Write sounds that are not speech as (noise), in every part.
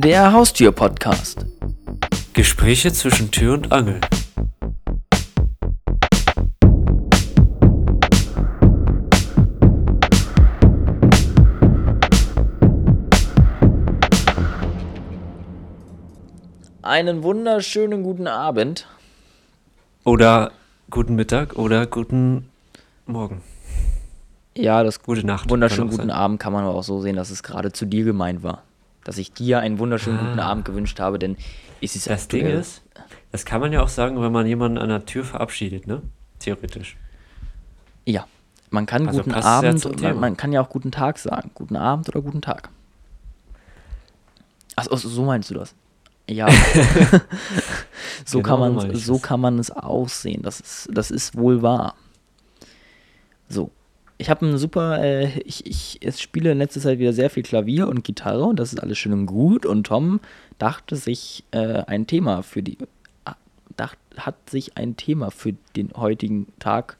Der Haustür-Podcast. Gespräche zwischen Tür und Angel. Einen wunderschönen guten Abend. Oder guten Mittag oder guten Morgen. Ja, das Gute Nacht. wunderschönen guten sein. Abend kann man aber auch so sehen, dass es gerade zu dir gemeint war. Dass ich dir einen wunderschönen guten Ah. Abend gewünscht habe, denn es ist Das Ding ist, das kann man ja auch sagen, wenn man jemanden an der Tür verabschiedet, ne? Theoretisch. Ja, man kann Also guten ja Abend, man, man kann ja auch guten Tag sagen. Guten Abend oder guten Tag. Achso, so meinst du das? Ja. (laughs) (laughs) so, Genau kann man, so das. kann man es aussehen. Das ist, das ist wohl wahr. So. Ich habe einen super, äh, ich, ich, ich spiele in letzter Zeit wieder sehr viel Klavier und Gitarre und das ist alles schön und gut. Und Tom dachte sich äh, ein Thema für die, ah, dacht, hat sich ein Thema für den heutigen Tag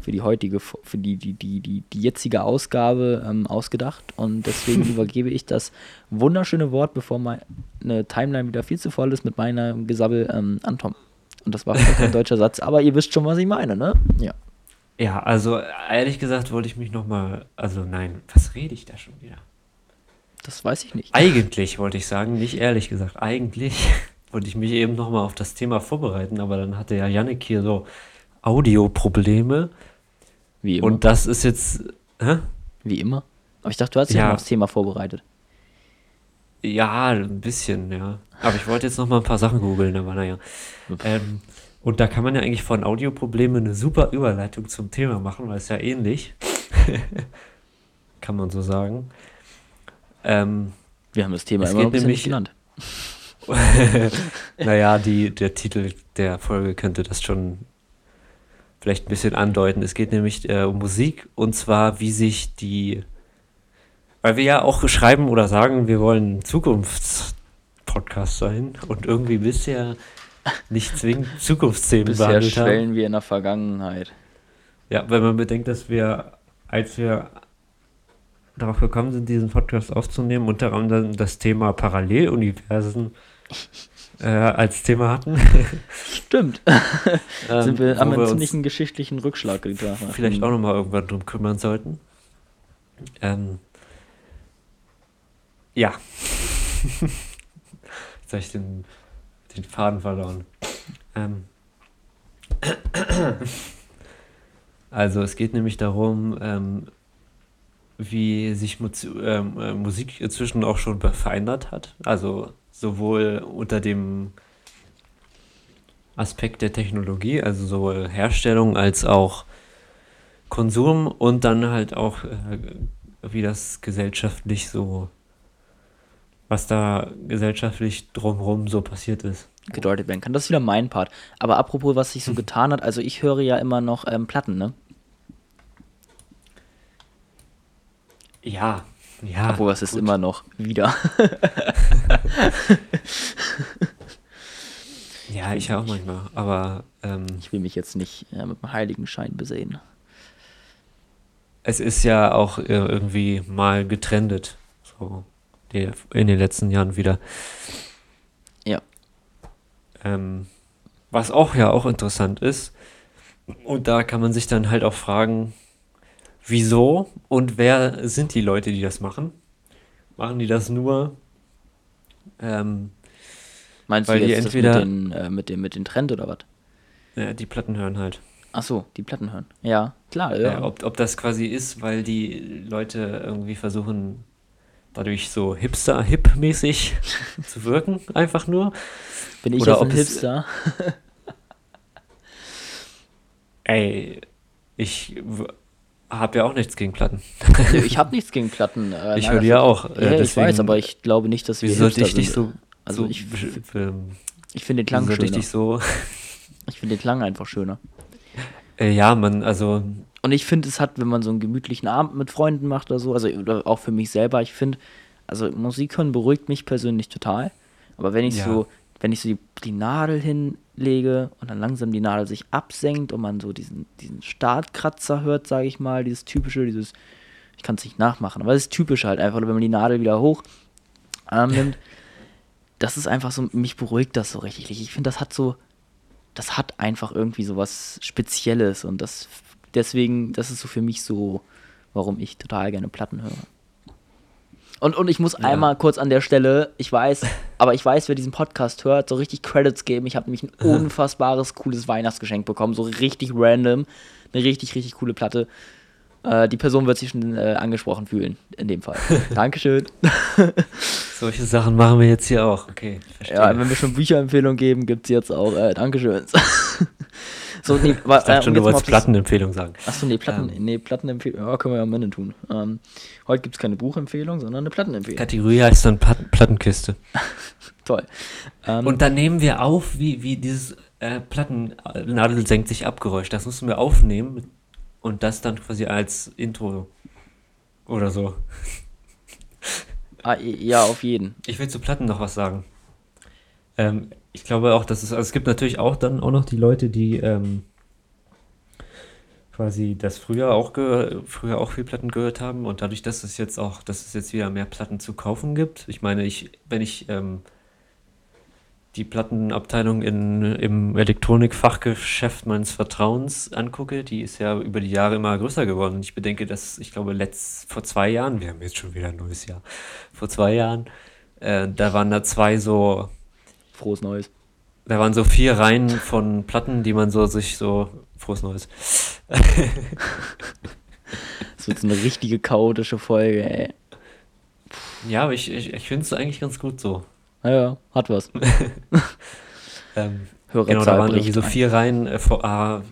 für die heutige, für die, die, die, die, die jetzige Ausgabe ähm, ausgedacht. Und deswegen (laughs) übergebe ich das wunderschöne Wort, bevor meine Timeline wieder viel zu voll ist, mit meinem Gesabbel ähm, an Tom. Und das war vielleicht ein (laughs) deutscher Satz, aber ihr wisst schon, was ich meine, ne? Ja. Ja, also ehrlich gesagt wollte ich mich nochmal, also nein, was rede ich da schon wieder? Das weiß ich nicht. Eigentlich wollte ich sagen, nicht ehrlich gesagt, eigentlich (laughs) wollte ich mich eben nochmal auf das Thema vorbereiten, aber dann hatte ja Yannick hier so Audioprobleme Wie immer. und das ist jetzt, hä? Wie immer. Aber ich dachte, du hast dich Ja. aufs Thema vorbereitet. Ja, ein bisschen, ja. Aber ich wollte jetzt noch mal ein paar Sachen googeln, aber naja. Ähm, und da kann man ja eigentlich von Audioproblemen eine super Überleitung zum Thema machen, weil es ja ähnlich. (laughs) kann man so sagen. Ähm, Wir haben das Thema Es immer noch geht nämlich- genannt. (laughs) naja, die, der Titel der Folge könnte das schon vielleicht ein bisschen andeuten. Es geht nämlich äh, um Musik und zwar, wie sich die, weil wir ja auch schreiben oder sagen, wir wollen Zukunftspodcast sein und irgendwie bisher nicht zwingend Zukunftsthemen Bisher behandelt haben. schwellen wir in der Vergangenheit. Ja, wenn man bedenkt, dass wir, als wir darauf gekommen sind, diesen Podcast aufzunehmen, unter anderem das Thema Paralleluniversen (laughs) äh, als Thema hatten. Stimmt. (laughs) ähm, Sind wir, wo haben wir einen uns ziemlichen geschichtlichen Rückschlag getan. vielleicht auch nochmal irgendwann drum kümmern sollten. Ähm, ja. (laughs) Jetzt habe ich den, den Faden verloren. Ähm, also es geht nämlich darum, ähm, wie sich Mu ähm, äh, Musik inzwischen auch schon verändert hat. Also sowohl unter dem Aspekt der Technologie, also sowohl Herstellung als auch Konsum und dann halt auch, äh, wie das gesellschaftlich so, was da gesellschaftlich drumherum so passiert ist. gedeutet werden kann. Das ist wieder mein Part. Aber apropos, was sich so getan hat, also ich höre ja immer noch ähm, Platten, ne? Ja, ja. Obwohl, was ist immer noch wieder. (laughs) Ja, ich auch manchmal, aber ähm, Ich will mich jetzt nicht äh, mit dem Heiligenschein besehen. es ist ja auch äh, irgendwie mal getrendet, so die, in den letzten Jahren wieder. Ja. Ähm, was auch ja auch interessant ist, und da kann man sich dann halt auch fragen, wieso und wer sind die Leute, die das machen? Machen die das nur? Ähm, Meinst Weil du die jetzt entweder- das mit, den, äh, mit, dem, mit dem Trend oder was? ja, die Platten hören halt. Ach so, die Platten hören. Ja, klar. Ja. Ja, ob, ob das quasi ist, weil die Leute irgendwie versuchen, dadurch so hipster-hip-mäßig (laughs) zu wirken, einfach nur. Bin ich oder jetzt ein ob es- Hipster? (laughs) Ey, ich habe ja auch nichts gegen Platten. ich habe nichts gegen Platten. Äh, (laughs) Ich höre ja auch. äh, Ja, ich deswegen- weiß, aber ich glaube nicht, dass wir Wieso sollte Hipster ich dich so. Also so ich, ähm, ich finde den Klang ich schöner. dich so. Ich finde den Klang einfach schöner. Äh, ja, man, also. Und ich finde, es hat, wenn man so einen gemütlichen Abend mit Freunden macht oder so, also oder auch für mich selber, ich finde, also Musik hören beruhigt mich persönlich total. Aber wenn ich Ja. so, wenn ich so die, die Nadel hinlege und dann langsam die Nadel sich absenkt und man so diesen, diesen Startkratzer hört, sage ich mal, dieses typische, dieses, ich kann es nicht nachmachen, aber es ist typisch halt einfach, wenn man die Nadel wieder hoch ähm, nimmt, (laughs) das ist einfach so, mich beruhigt das so richtig. Ich finde, das hat so, das hat einfach irgendwie so was Spezielles und das, deswegen, das ist so für mich so, warum ich total gerne Platten höre. Und, und ich muss ja. einmal kurz an der Stelle, ich weiß, (laughs) aber ich weiß, wer diesen Podcast hört, so richtig Credits geben. Ich habe nämlich ein (laughs) unfassbares, cooles Weihnachtsgeschenk bekommen, so richtig random. Eine richtig, richtig coole Platte. Äh, die Person wird sich schon äh, angesprochen fühlen, in dem Fall. (laughs) Dankeschön. Solche Sachen machen wir jetzt hier auch. Okay, verstehe. Ja, wenn wir schon Bücherempfehlungen geben, gibt es jetzt auch äh, Dankeschön. So, nee, ich dachte äh, schon, du wolltest Plattenempfehlung sagen. Achso, nee, Platten, ähm. nee, Plattenempfehlung. Ja, können wir ja am Ende tun. Ähm, heute gibt es keine Buchempfehlung, sondern eine Plattenempfehlung. Kategorie heißt dann Platten Plattenkiste. (laughs) Toll. Ähm, Und dann nehmen wir auf, wie, wie dieses äh, Plattennadel senkt sich Abgeräusch. Das mussten wir aufnehmen und das dann quasi als Intro oder so. Ah, ja, auf jeden. Ich will zu Platten noch was sagen. Ähm, ich glaube auch, dass es, also es gibt natürlich auch dann auch noch die Leute, die ähm, quasi das früher auch früher auch viel Platten gehört haben und dadurch, dass es jetzt auch, dass es jetzt wieder mehr Platten zu kaufen gibt. Ich meine, ich, wenn ich ähm, die Plattenabteilung in, im Elektronikfachgeschäft meines Vertrauens angucke, die ist ja über die Jahre immer größer geworden. Und ich bedenke, dass ich glaube, letzt, vor zwei Jahren, wir haben jetzt schon wieder ein neues Jahr, vor zwei Jahren, äh, da waren da zwei so. Frohes Neues. Da waren so vier Reihen von Platten, die man so sich so. Frohes Neues. das wird so eine richtige chaotische Folge, ey. Ja, aber ich, ich, ich finde es eigentlich ganz gut so. Ja, hat was. (laughs) ähm, genau, da waren irgendwie so vier Reihen äh, VA,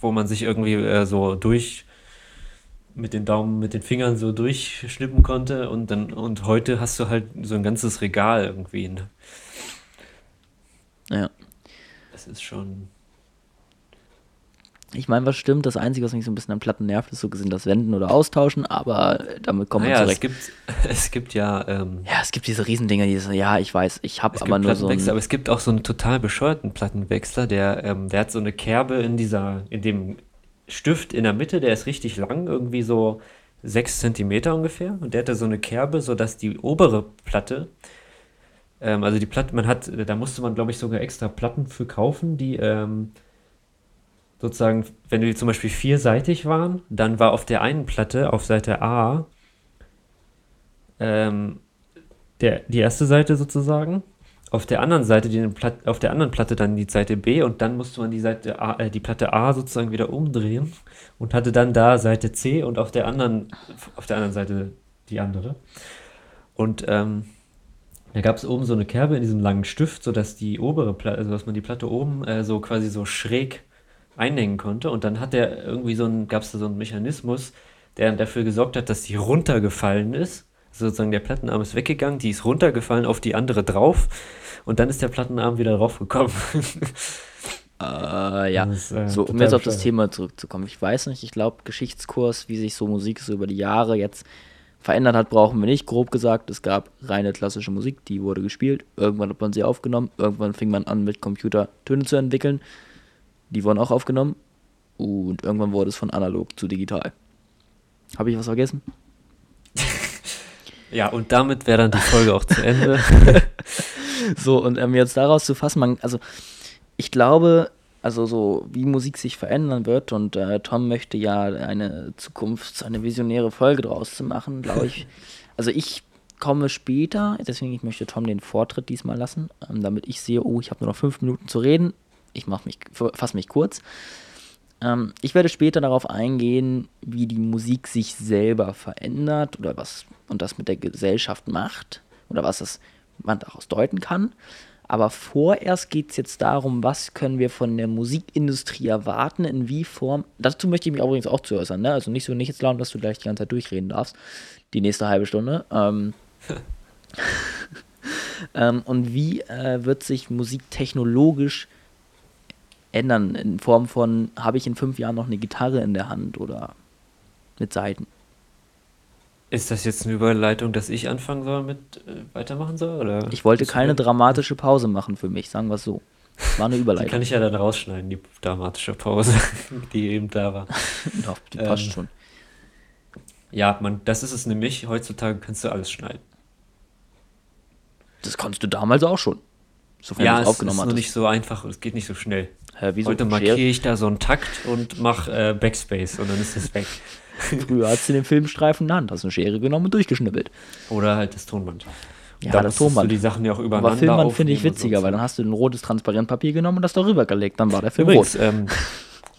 wo man sich irgendwie äh, so durch mit den Daumen, mit den Fingern so durchschnippen konnte und dann und heute hast du halt so ein ganzes Regal irgendwie. Ne? Ja. Das ist schon ich meine, was stimmt, das Einzige, was mich so ein bisschen an Platten nervt, ist so gesehen das Wenden oder Austauschen, aber damit kommt naja, man zurecht. Es gibt, (laughs) es gibt ja... Ähm, ja, es gibt diese Riesendinger, die so, ja, ich weiß, ich habe aber nur so einen... Aber es gibt auch so einen total bescheuerten Plattenwechsler, der, ähm, der hat so eine Kerbe in dieser, in dem Stift in der Mitte, der ist richtig lang, irgendwie so sechs Zentimeter ungefähr und der hat da so eine Kerbe, sodass die obere Platte ähm, also die Platte, man hat, da musste man, glaube ich, sogar extra Platten für kaufen, die ähm, sozusagen, wenn die zum Beispiel vierseitig waren, dann war auf der einen Platte, auf Seite A, ähm, der, die erste Seite sozusagen, auf der anderen Seite, die Platte, auf der anderen Platte dann die Seite B und dann musste man die Seite A, äh, die Platte A sozusagen wieder umdrehen und hatte dann da Seite C und auf der anderen, auf der anderen Seite die andere. Und ähm, da gab es oben so eine Kerbe in diesem langen Stift, sodass die obere Platte, also dass man die Platte oben äh, so quasi so schräg einhängen konnte. Und dann hat der irgendwie so ein, gab es da so einen Mechanismus, der dafür gesorgt hat, dass die runtergefallen ist. Also sozusagen der Plattenarm ist weggegangen, die ist runtergefallen auf die andere drauf und dann ist der Plattenarm wieder draufgekommen. (laughs) äh, ja, ist, äh, so um jetzt auf das Thema zurückzukommen. Ich weiß nicht, ich glaube, Geschichtskurs, wie sich so Musik so über die Jahre jetzt verändert hat, brauchen wir nicht. Grob gesagt, es gab reine klassische Musik, die wurde gespielt. Irgendwann hat man sie aufgenommen. Irgendwann fing man an, mit Computer Töne zu entwickeln. Die wurden auch aufgenommen. Und irgendwann wurde es von analog zu digital. Habe ich was vergessen? (laughs) ja, und damit wäre dann die Folge auch zu Ende. (laughs) so, und ähm, jetzt daraus zu fassen, man, also ich glaube, also so wie Musik sich verändern wird und äh, Tom möchte ja eine Zukunft, eine visionäre Folge draus zu machen, glaube ich. (laughs) Also ich komme später, deswegen ich möchte Tom den Vortritt diesmal lassen, ähm, damit ich sehe, oh, ich habe nur noch fünf Minuten zu reden ich mich, fasse mich kurz. Ähm, ich werde später darauf eingehen, wie die Musik sich selber verändert oder was und das mit der Gesellschaft macht oder was das, man daraus deuten kann. Aber vorerst geht es jetzt darum, was können wir von der Musikindustrie erwarten, in wie Form. Dazu möchte ich mich übrigens auch zu äußern, ne? Also nicht so nicht jetzt laut, dass du gleich die ganze Zeit durchreden darfst, die nächste halbe Stunde. Ähm, (laughs) ähm, und wie äh, wird sich Musik technologisch ändern in Form von, habe ich in fünf Jahren noch eine Gitarre in der Hand oder mit Saiten? Ist das jetzt eine Überleitung, dass ich anfangen soll mit äh, weitermachen soll? Oder ich wollte keine dramatische Pause machen für mich, sagen wir es so. Das war eine Überleitung. die kann ich ja dann rausschneiden, die dramatische Pause, (laughs) die eben da war. (laughs) Doch, die ähm, passt schon. Ja, man, das ist es nämlich. Heutzutage kannst du alles schneiden. Das konntest du damals auch schon. Sofern Ja, du es aufgenommen ist nur hattest. nicht so einfach, es geht nicht so schnell. Hä, wieso? Heute markiere ich da so einen Takt und mache äh, Backspace und dann ist es weg. (laughs) Früher hast du den Filmstreifen in der Hand, hast eine Schere genommen und durchgeschnippelt. Oder halt das Tonband. Ja, da das Tonband. du die Sachen ja auch übereinander Aber Filmband finde ich witziger, weil dann hast du ein rotes Transparentpapier genommen und das darüber gelegt, dann war der Film Übrigens, rot. ähm,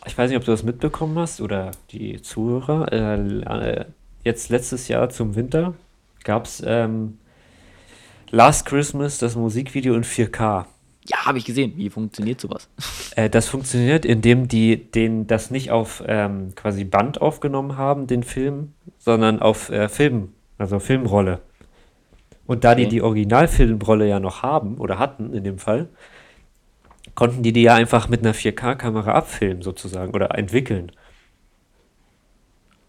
ich weiß nicht, ob du das mitbekommen hast oder die Zuhörer. Äh, äh, jetzt letztes Jahr zum Winter gab es ähm, Last Christmas das Musikvideo in 4K. Ja, habe ich gesehen. Wie funktioniert sowas? Äh, das funktioniert, indem die den das nicht auf ähm, quasi Band aufgenommen haben, den Film, sondern auf äh, Film, also Filmrolle. Und da die Okay. die Originalfilmrolle ja noch haben oder hatten in dem Fall, konnten die die ja einfach mit einer 4K-Kamera abfilmen sozusagen oder entwickeln.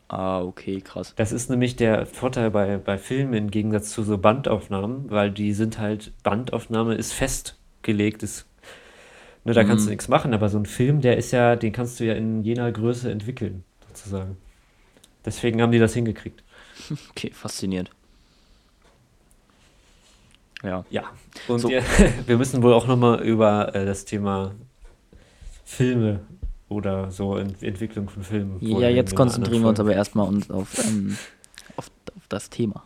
Ah, okay, krass. Das ist nämlich der Vorteil bei, bei Filmen im Gegensatz zu so Bandaufnahmen, weil die sind halt, Bandaufnahme ist festgelegt, ist, ne, da kannst du Mhm. nichts machen, aber so ein Film, der ist ja, den kannst du ja in jener Größe entwickeln, sozusagen. Deswegen haben die das hingekriegt. (laughs) Okay, faszinierend. Ja. Ja. Und So. wir, (laughs) wir müssen wohl auch nochmal über äh, das Thema Filme oder so Ent Entwicklung von Filmen. Ja, jetzt konzentrieren wir uns aber erstmal uns auf, ähm, auf, auf das Thema.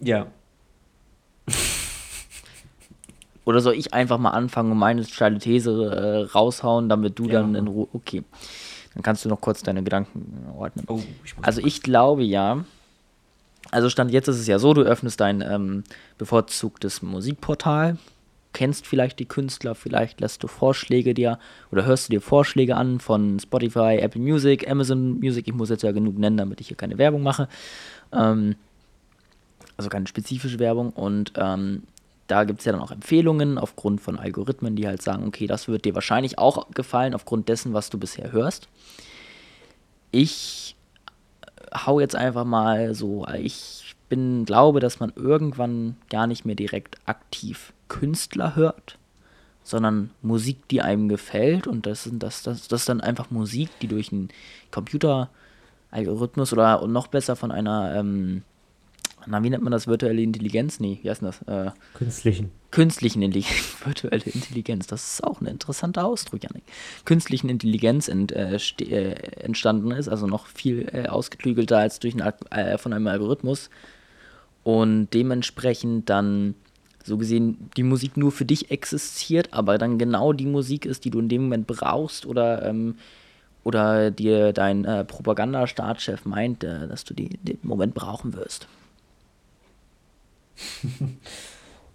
Ja. Oder soll ich einfach mal anfangen und meine steile These äh, raushauen, damit du Ja. dann in Ruhe. Okay. Dann kannst du noch kurz deine Gedanken ordnen. Oh, ich Also ich glaube ja, also Stand jetzt ist es ja so, du öffnest dein ähm, bevorzugtes Musikportal, kennst vielleicht die Künstler, vielleicht lässt du Vorschläge dir oder hörst du dir Vorschläge an von Spotify, Apple Music, Amazon Music, ich muss jetzt ja genug nennen, damit ich hier keine Werbung mache. Ähm, also keine spezifische Werbung und ähm, da gibt es ja dann auch Empfehlungen aufgrund von Algorithmen, die halt sagen, okay, das wird dir wahrscheinlich auch gefallen aufgrund dessen, was du bisher hörst. Ich hau jetzt einfach mal so, ich bin, glaube, dass man irgendwann gar nicht mehr direkt aktiv Künstler hört, sondern Musik, die einem gefällt und das sind das, das, das ist dann einfach Musik, die durch einen Computeralgorithmus oder noch besser von einer, ähm, na, wie nennt man das, virtuelle Intelligenz? Nee, wie heißt denn das? Äh, Künstlichen. künstlichen Intelligenz, (laughs) virtuelle Intelligenz, das ist auch ein interessanter Ausdruck, Janik. Künstlichen Intelligenz ent, äh, äh, entstanden ist, also noch viel äh, ausgeklügelter als durch einen, äh, von einem Algorithmus und dementsprechend dann so gesehen die Musik nur für dich existiert, aber dann genau die Musik ist, die du in dem Moment brauchst oder ähm, oder dir dein äh, Propaganda-Startchef meint, äh, dass du die in dem Moment brauchen wirst. (laughs)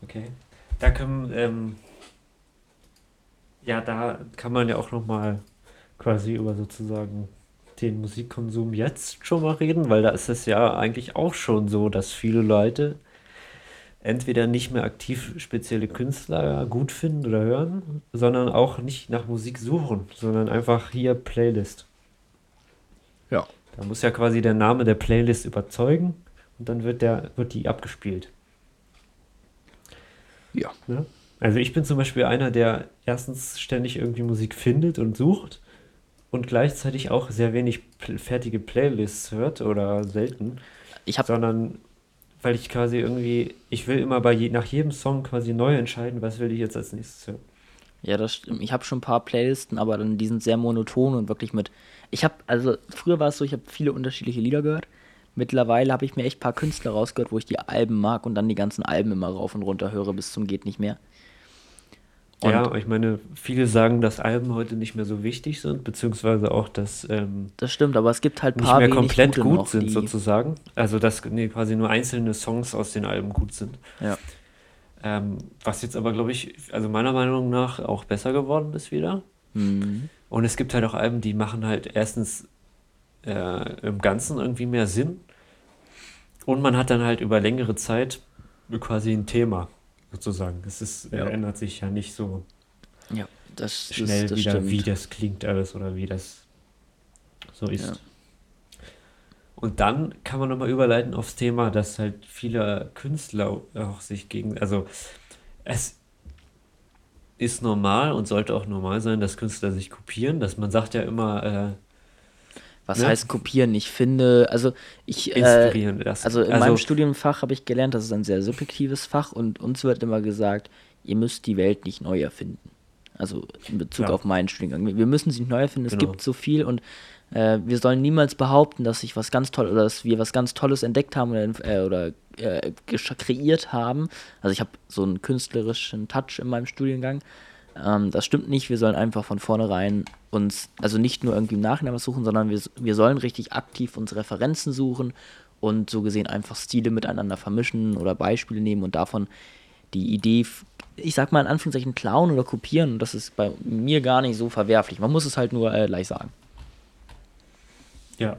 Okay. Da können, ähm, ja, da kann man ja auch nochmal quasi über sozusagen den Musikkonsum jetzt schon mal reden, weil da ist es ja eigentlich auch schon so, dass viele Leute entweder nicht mehr aktiv spezielle Künstler gut finden oder hören, sondern auch nicht nach Musik suchen, sondern einfach hier Playlist. Ja. Da muss ja quasi der Name der Playlist überzeugen und dann wird der, wird die abgespielt. Ja. Ne? Also ich bin zum Beispiel einer, der erstens ständig irgendwie Musik findet und sucht und gleichzeitig auch sehr wenig fertige Playlists hört oder selten, Ich habe sondern weil ich quasi irgendwie, ich will immer bei je, nach jedem Song quasi neu entscheiden, was will ich jetzt als nächstes hören. Ja, das stimmt. Ich habe schon ein paar Playlisten, aber dann die sind sehr monoton und wirklich mit. Ich habe, also früher war es so, ich habe viele unterschiedliche Lieder gehört. Mittlerweile habe ich mir echt ein paar Künstler rausgehört, wo ich die Alben mag und dann die ganzen Alben immer rauf und runter höre bis zum geht nicht mehr. Und ja, ich meine, viele sagen, dass Alben heute nicht mehr so wichtig sind, beziehungsweise auch, dass ähm, das stimmt, aber es gibt halt ein nicht paar mehr komplett gut noch, sind sozusagen. Also dass nee, quasi nur einzelne Songs aus den Alben gut sind. Ja. Ähm, was jetzt aber, glaube ich, also meiner Meinung nach auch besser geworden ist wieder. Mhm. Und es gibt halt auch Alben, die machen halt erstens äh, im Ganzen irgendwie mehr Sinn. Und man hat dann halt über längere Zeit quasi ein Thema, sozusagen. Es ist, Ja. ändert sich ja nicht so Ja, das, schnell das, das wieder, stimmt. wie das klingt alles oder wie das so ist. Ja. Und dann kann man nochmal überleiten aufs Thema, dass halt viele Künstler auch sich gegen, also es ist normal und sollte auch normal sein, dass Künstler sich kopieren, dass man sagt ja immer, äh, Was Ja. heißt kopieren? Ich finde, also ich, äh, Inspirieren das. also in Also- meinem Studienfach habe ich gelernt, das ist ein sehr subjektives Fach und uns wird immer gesagt, ihr müsst die Welt nicht neu erfinden. Also in Bezug Ja. auf meinen Studiengang. Wir müssen sie nicht neu erfinden, es Genau. gibt so viel und äh, wir sollen niemals behaupten, dass ich was ganz toll oder dass wir was ganz Tolles entdeckt haben oder, äh, oder äh, kreiert haben. Also ich habe so einen künstlerischen Touch in meinem Studiengang. Ähm, das stimmt nicht. Wir sollen einfach von vornherein uns, also nicht nur irgendwie im Nachhinein was suchen, sondern wir, wir sollen richtig aktiv uns Referenzen suchen und so gesehen einfach Stile miteinander vermischen oder Beispiele nehmen und davon die Idee, ich sag mal in Anführungszeichen, klauen oder kopieren. Und das ist bei mir gar nicht so verwerflich. Man muss es halt nur äh, leicht sagen. Ja.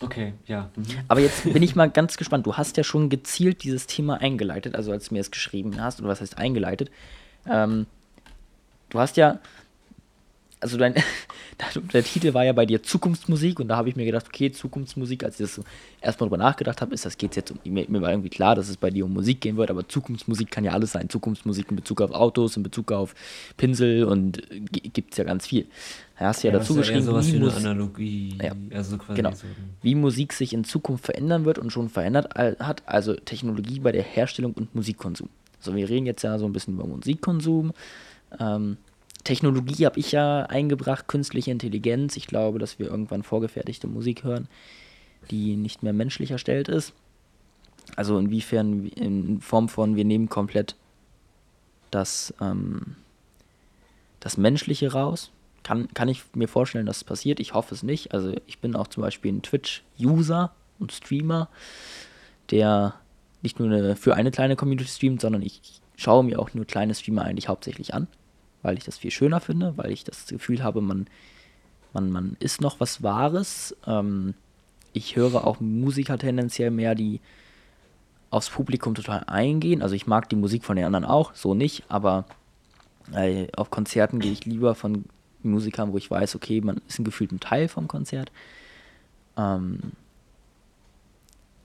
Okay, ja. Mhm. Aber jetzt bin ich mal ganz gespannt. Du hast ja schon gezielt dieses Thema eingeleitet, also als du mir es geschrieben hast, oder was heißt eingeleitet. Ähm, du hast ja, also dein, (laughs) der Titel war ja bei dir Zukunftsmusik und da habe ich mir gedacht, okay, Zukunftsmusik, als ich das so erstmal drüber nachgedacht habe, ist das geht jetzt um, mir, mir war irgendwie klar, dass es bei dir um Musik gehen wird, aber Zukunftsmusik kann ja alles sein. Zukunftsmusik in Bezug auf Autos, in Bezug auf Pinsel und gibt es ja ganz viel. Da hast du ja, dazu das ist geschrieben, sowas wie Mus- Analogie. Ja, Also genau. so wie Musik sich in Zukunft verändern wird und schon verändert hat, also Technologie bei der Herstellung und Musikkonsum. So, wir reden jetzt ja so ein bisschen über Musikkonsum. Ähm, Technologie habe ich ja eingebracht, künstliche Intelligenz. Ich glaube, dass wir irgendwann vorgefertigte Musik hören, die nicht mehr menschlich erstellt ist. Also inwiefern in Form von, wir nehmen komplett das, ähm, das Menschliche raus. Kann, kann ich mir vorstellen, dass es passiert. Ich hoffe es nicht. Also ich bin auch zum Beispiel ein Twitch-User und Streamer, der nicht nur eine, für eine kleine Community streamt, sondern ich schaue mir auch nur kleine Streamer eigentlich hauptsächlich an, weil ich das viel schöner finde, weil ich das Gefühl habe, man, man, man ist noch was Wahres. Ähm, ich höre auch Musiker tendenziell mehr, die aufs Publikum total eingehen. Also ich mag die Musik von den anderen auch, so nicht, aber äh, auf Konzerten gehe ich lieber von Musikern, wo ich weiß, okay, man ist ein gefühlten Teil vom Konzert. Ähm,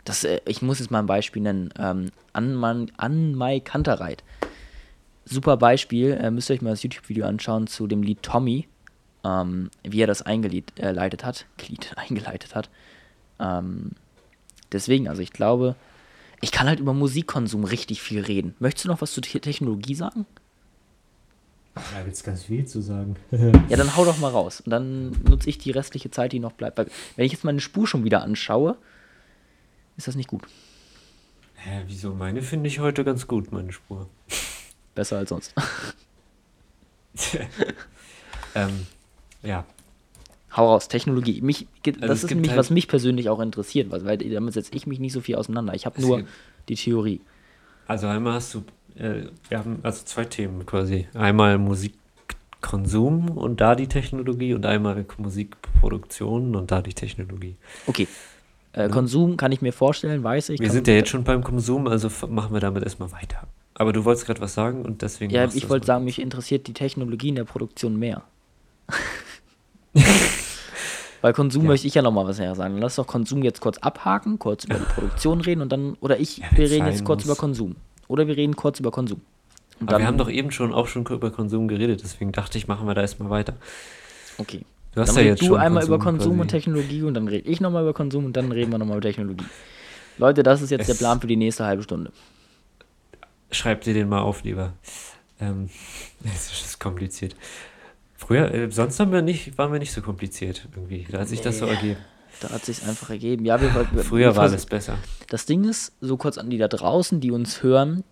das, äh, ich muss jetzt mal ein Beispiel nennen. Ähm, Anman, Anmai Kantereit. Super Beispiel. Äh, müsst ihr euch mal das YouTube-Video anschauen zu dem Lied Tommy. Ähm, wie er das eingeleitet äh, hat. (laughs) Glied eingeleitet hat. Ähm, deswegen, also ich glaube, ich kann halt über Musikkonsum richtig viel reden. Möchtest du noch was zur Te Technologie sagen? Da gibt es ganz viel zu sagen. (laughs) Ja, dann hau doch mal raus. Und dann nutze ich die restliche Zeit, die noch bleibt. Weil, wenn ich jetzt meine Spur schon wieder anschaue, ist das nicht gut. Hä, wieso? Meine finde ich heute ganz gut, meine Spur. (laughs) Besser als sonst. (laughs) ähm, ja. Hau raus, Technologie. Mich, Also das es ist nämlich, halt- was mich persönlich auch interessiert, weil, damit setze ich mich nicht so viel auseinander. Ich habe nur die Theorie. Also einmal hast du, äh, wir haben also zwei Themen quasi. Einmal Musikkonsum und da die Technologie und einmal Musikproduktion und da die Technologie. Okay. Äh, Ja. Konsum kann ich mir vorstellen, weiß ich. wir sind ja jetzt schon beim Konsum, also machen wir damit erstmal weiter. Aber du wolltest gerade was sagen und deswegen. Ja, ich wollte sagen, mich interessiert die Technologie in der Produktion mehr. (laughs) Weil Konsum Ja. möchte ich ja nochmal was her sagen. Lass doch Konsum jetzt kurz abhaken, kurz über die (laughs) Produktion reden und dann, oder ich, Ja, wir reden jetzt kurz muss. über Konsum. Oder wir reden kurz über Konsum. Und Aber wir haben doch eben schon auch schon über Konsum geredet, deswegen dachte ich, machen wir da erstmal weiter. Okay. Du hast Dann ja jetzt du schon einmal über Konsum und quasi. Technologie und dann rede ich nochmal über Konsum und dann reden wir nochmal über Technologie. Leute, das ist jetzt der Es- Plan für die nächste halbe Stunde. Schreib dir den mal auf, lieber. Ähm, (laughs) ist kompliziert. Früher, äh, sonst haben wir nicht, waren wir nicht so kompliziert irgendwie. Da hat sich das so Nee. ergeben. Da hat sich einfach ergeben. Ja, wir, wir, Früher wir war alles besser. Das Ding ist, so kurz an die da draußen, die uns hören,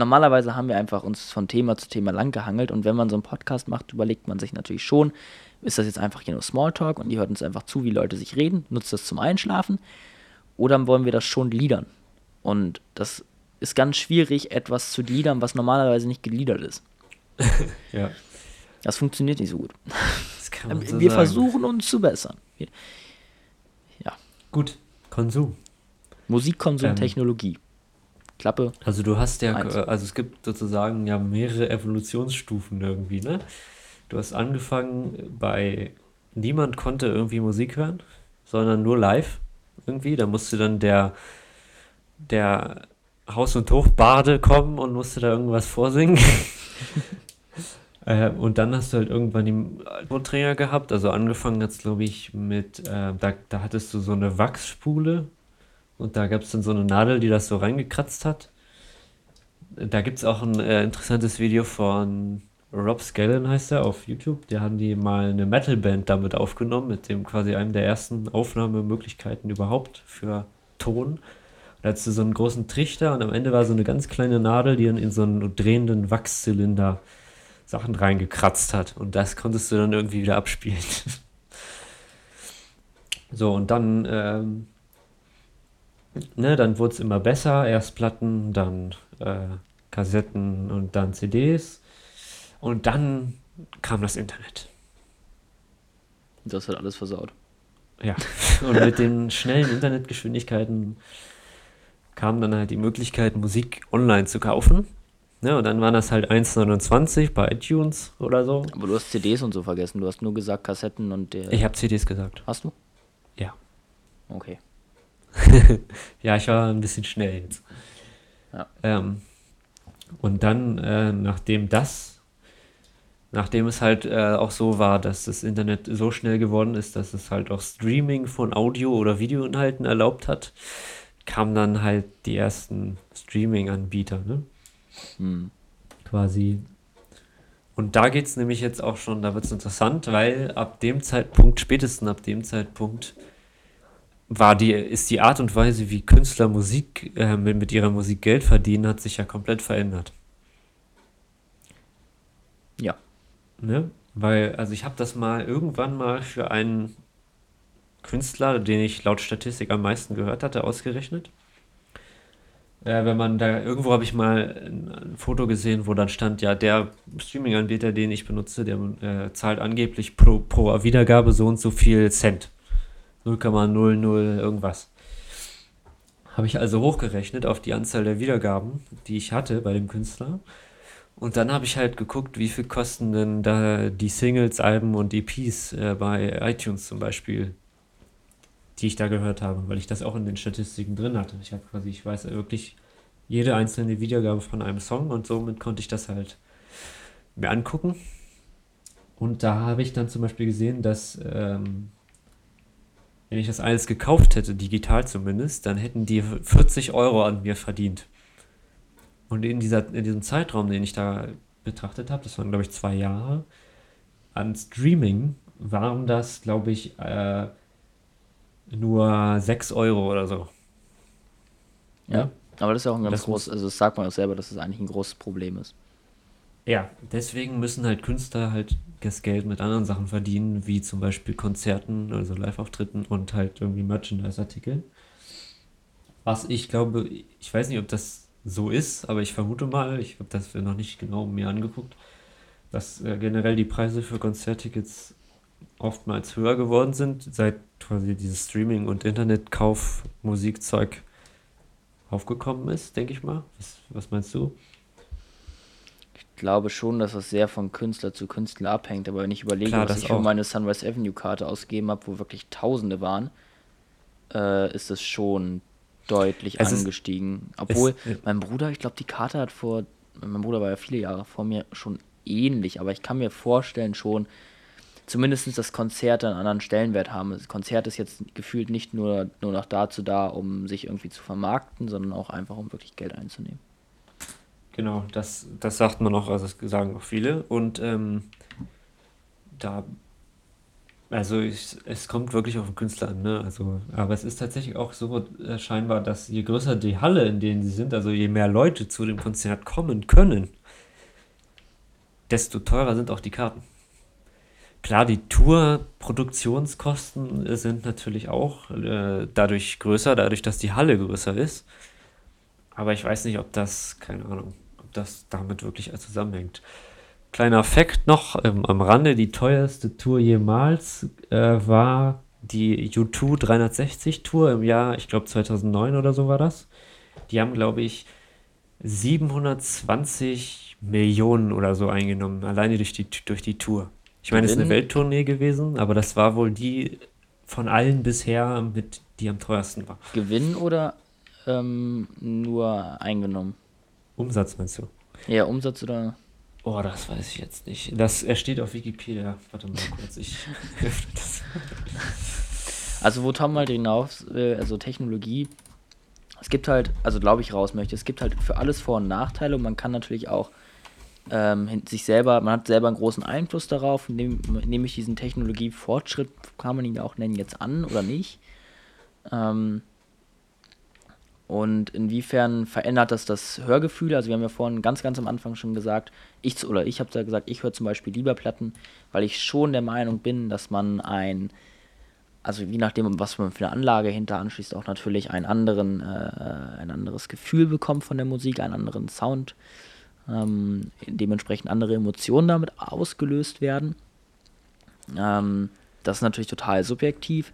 normalerweise haben wir einfach uns von Thema zu Thema lang gehangelt und wenn man so einen Podcast macht, überlegt man sich natürlich schon, ist das jetzt einfach hier nur Smalltalk und ihr hört uns einfach zu, wie Leute sich reden, nutzt das zum Einschlafen oder wollen wir das schon gliedern? Und das ist ganz schwierig, etwas zu gliedern, was normalerweise nicht gegliedert ist. (laughs) Ja. Das funktioniert nicht so gut. Das kann man (laughs) so wir sagen. versuchen uns zu bessern. Wir- Gut, Konsum. Musikkonsum, Ähm. Technologie. Klappe. Also du hast ja, Eins. äh, also es gibt sozusagen ja mehrere Evolutionsstufen irgendwie, ne? Du hast angefangen bei niemand konnte irgendwie Musik hören, sondern nur live irgendwie. Da musste dann der der Haus- und Hofbade kommen und musste da irgendwas vorsingen. (laughs) Äh, und dann hast du halt irgendwann die Tonträger gehabt. Also angefangen hat es, glaube ich, mit, äh, da, da hattest du so eine Wachsspule und da gab es dann so eine Nadel, die das so reingekratzt hat. Da gibt es auch ein äh, interessantes Video von Rob Scallon heißt er auf YouTube. Der haben die mal eine Metalband damit aufgenommen, mit dem quasi einem der ersten Aufnahmemöglichkeiten überhaupt für Ton. Da hattest du so einen großen Trichter und am Ende war so eine ganz kleine Nadel, die dann in so einen drehenden Wachszylinder Sachen reingekratzt hat. Und das konntest du dann irgendwie wieder abspielen. (laughs) so, und dann, ähm, ne, dann wurde es immer besser. Erst Platten, dann äh, Kassetten und dann CDs. Und dann kam das Internet. Das hat alles versaut. Ja, (laughs) und mit den schnellen Internetgeschwindigkeiten kam dann halt die Möglichkeit, Musik online zu kaufen. Ne, und dann waren das halt 1,29 bei iTunes oder so. Aber du hast CDs und so vergessen. Du hast nur gesagt Kassetten und der. Ich habe CDs gesagt. Hast du? Ja. Okay. (laughs) ja, ich war ein bisschen schnell jetzt. Ja. Ähm, und dann, äh, nachdem das, nachdem es halt äh, auch so war, dass das Internet so schnell geworden ist, dass es halt auch Streaming von Audio- oder Videoinhalten erlaubt hat, kamen dann halt die ersten Streaming-Anbieter, ne? Hm. Quasi. Und da geht es nämlich jetzt auch schon, da wird es interessant, weil ab dem Zeitpunkt, spätestens ab dem Zeitpunkt, war die, ist die Art und Weise, wie Künstler Musik äh, mit, mit ihrer Musik Geld verdienen, hat sich ja komplett verändert. Ja. Ne? Weil, also ich habe das mal irgendwann mal für einen Künstler, den ich laut Statistik am meisten gehört hatte, ausgerechnet. Äh, wenn man da, irgendwo habe ich mal ein, ein, Foto gesehen, wo dann stand, ja, der Streaming-Anbieter, den ich benutze, der äh, zahlt angeblich pro, pro Wiedergabe so und so viel Cent. 0,00 irgendwas. Habe ich also hochgerechnet auf die Anzahl der Wiedergaben, die ich hatte bei dem Künstler. Und dann habe ich halt geguckt, wie viel kosten denn da die Singles, Alben und EPs äh, bei iTunes zum Beispiel, die ich da gehört habe, weil ich das auch in den Statistiken drin hatte. Ich habe quasi, ich weiß wirklich jede einzelne Wiedergabe von einem Song und somit konnte ich das halt mir angucken. Und da habe ich dann zum Beispiel gesehen, dass ähm, wenn ich das alles gekauft hätte, digital zumindest, dann hätten die 40 Euro an mir verdient. Und in, dieser, in diesem Zeitraum, den ich da betrachtet habe, das waren glaube ich zwei Jahre, an Streaming waren das, glaube ich, äh, nur 6 Euro oder so. Ja, aber das ist ja auch ein ganz großes, also das sagt man auch selber, dass es das eigentlich ein großes Problem ist. Ja, deswegen müssen halt Künstler halt das Geld mit anderen Sachen verdienen, wie zum Beispiel Konzerten, also Live-Auftritten und halt irgendwie Merchandise-Artikeln. Was ich glaube, ich weiß nicht, ob das so ist, aber ich vermute mal, ich habe das noch nicht genau mir angeguckt, dass äh, generell die Preise für Konzerttickets oftmals höher geworden sind, seit quasi dieses Streaming- und Internetkauf Musikzeug aufgekommen ist, denke ich mal. Was, was meinst du? Glaube schon, dass das sehr von Künstler zu Künstler abhängt. Aber wenn ich überlege, Klar, was ich für meine Sunrise Avenue Karte ausgegeben habe, wo wirklich Tausende waren, äh, ist es schon deutlich es angestiegen. Ist, Obwohl es, mein Bruder, ich glaube, die Karte hat vor, mein Bruder war ja viele Jahre vor mir schon ähnlich, aber ich kann mir vorstellen schon, zumindest das Konzert einen anderen Stellenwert haben. Das Konzert ist jetzt gefühlt nicht nur, nur noch dazu da, um sich irgendwie zu vermarkten, sondern auch einfach, um wirklich Geld einzunehmen. Genau, das, das sagt man auch, also das sagen auch viele. Und ähm, da, also ich, es kommt wirklich auf den Künstler an, ne? Also, aber es ist tatsächlich auch so äh, scheinbar, dass je größer die Halle, in denen sie sind, also je mehr Leute zu dem Konzert kommen können, desto teurer sind auch die Karten. Klar, die Tour-Produktionskosten sind natürlich auch äh, dadurch größer, dadurch, dass die Halle größer ist. Aber ich weiß nicht, ob das, keine Ahnung, das damit wirklich zusammenhängt. Kleiner Fakt noch ähm, am Rande: Die teuerste Tour jemals äh, war die U2 360 Tour im Jahr, ich glaube 2009 oder so war das. Die haben, glaube ich, 720 Millionen oder so eingenommen, alleine durch die, durch die Tour. Ich meine, es ist eine Welttournee gewesen, aber das war wohl die von allen bisher mit, die am teuersten war. Gewinn oder ähm, nur eingenommen? Umsatz meinst du? Ja, Umsatz oder? Oh, das weiß ich jetzt nicht. Das, er steht auf Wikipedia. Warte mal kurz, ich (laughs) öffne das. Also wo Tom halt hinaus will, also Technologie, es gibt halt, also glaube ich raus möchte, es gibt halt für alles Vor- und Nachteile und man kann natürlich auch ähm, sich selber, man hat selber einen großen Einfluss darauf, nehm- nehme ich diesen Technologiefortschritt, kann man ihn auch nennen, jetzt an oder nicht. Ähm, und inwiefern verändert das das Hörgefühl? Also wir haben ja vorhin ganz, ganz am Anfang schon gesagt, ich oder ich habe da gesagt, ich höre zum Beispiel lieber Platten, weil ich schon der Meinung bin, dass man ein, also je nachdem, was man für eine Anlage hinter anschließt, auch natürlich einen anderen, äh, ein anderes Gefühl bekommt von der Musik, einen anderen Sound, ähm, dementsprechend andere Emotionen damit ausgelöst werden. Ähm, das ist natürlich total subjektiv.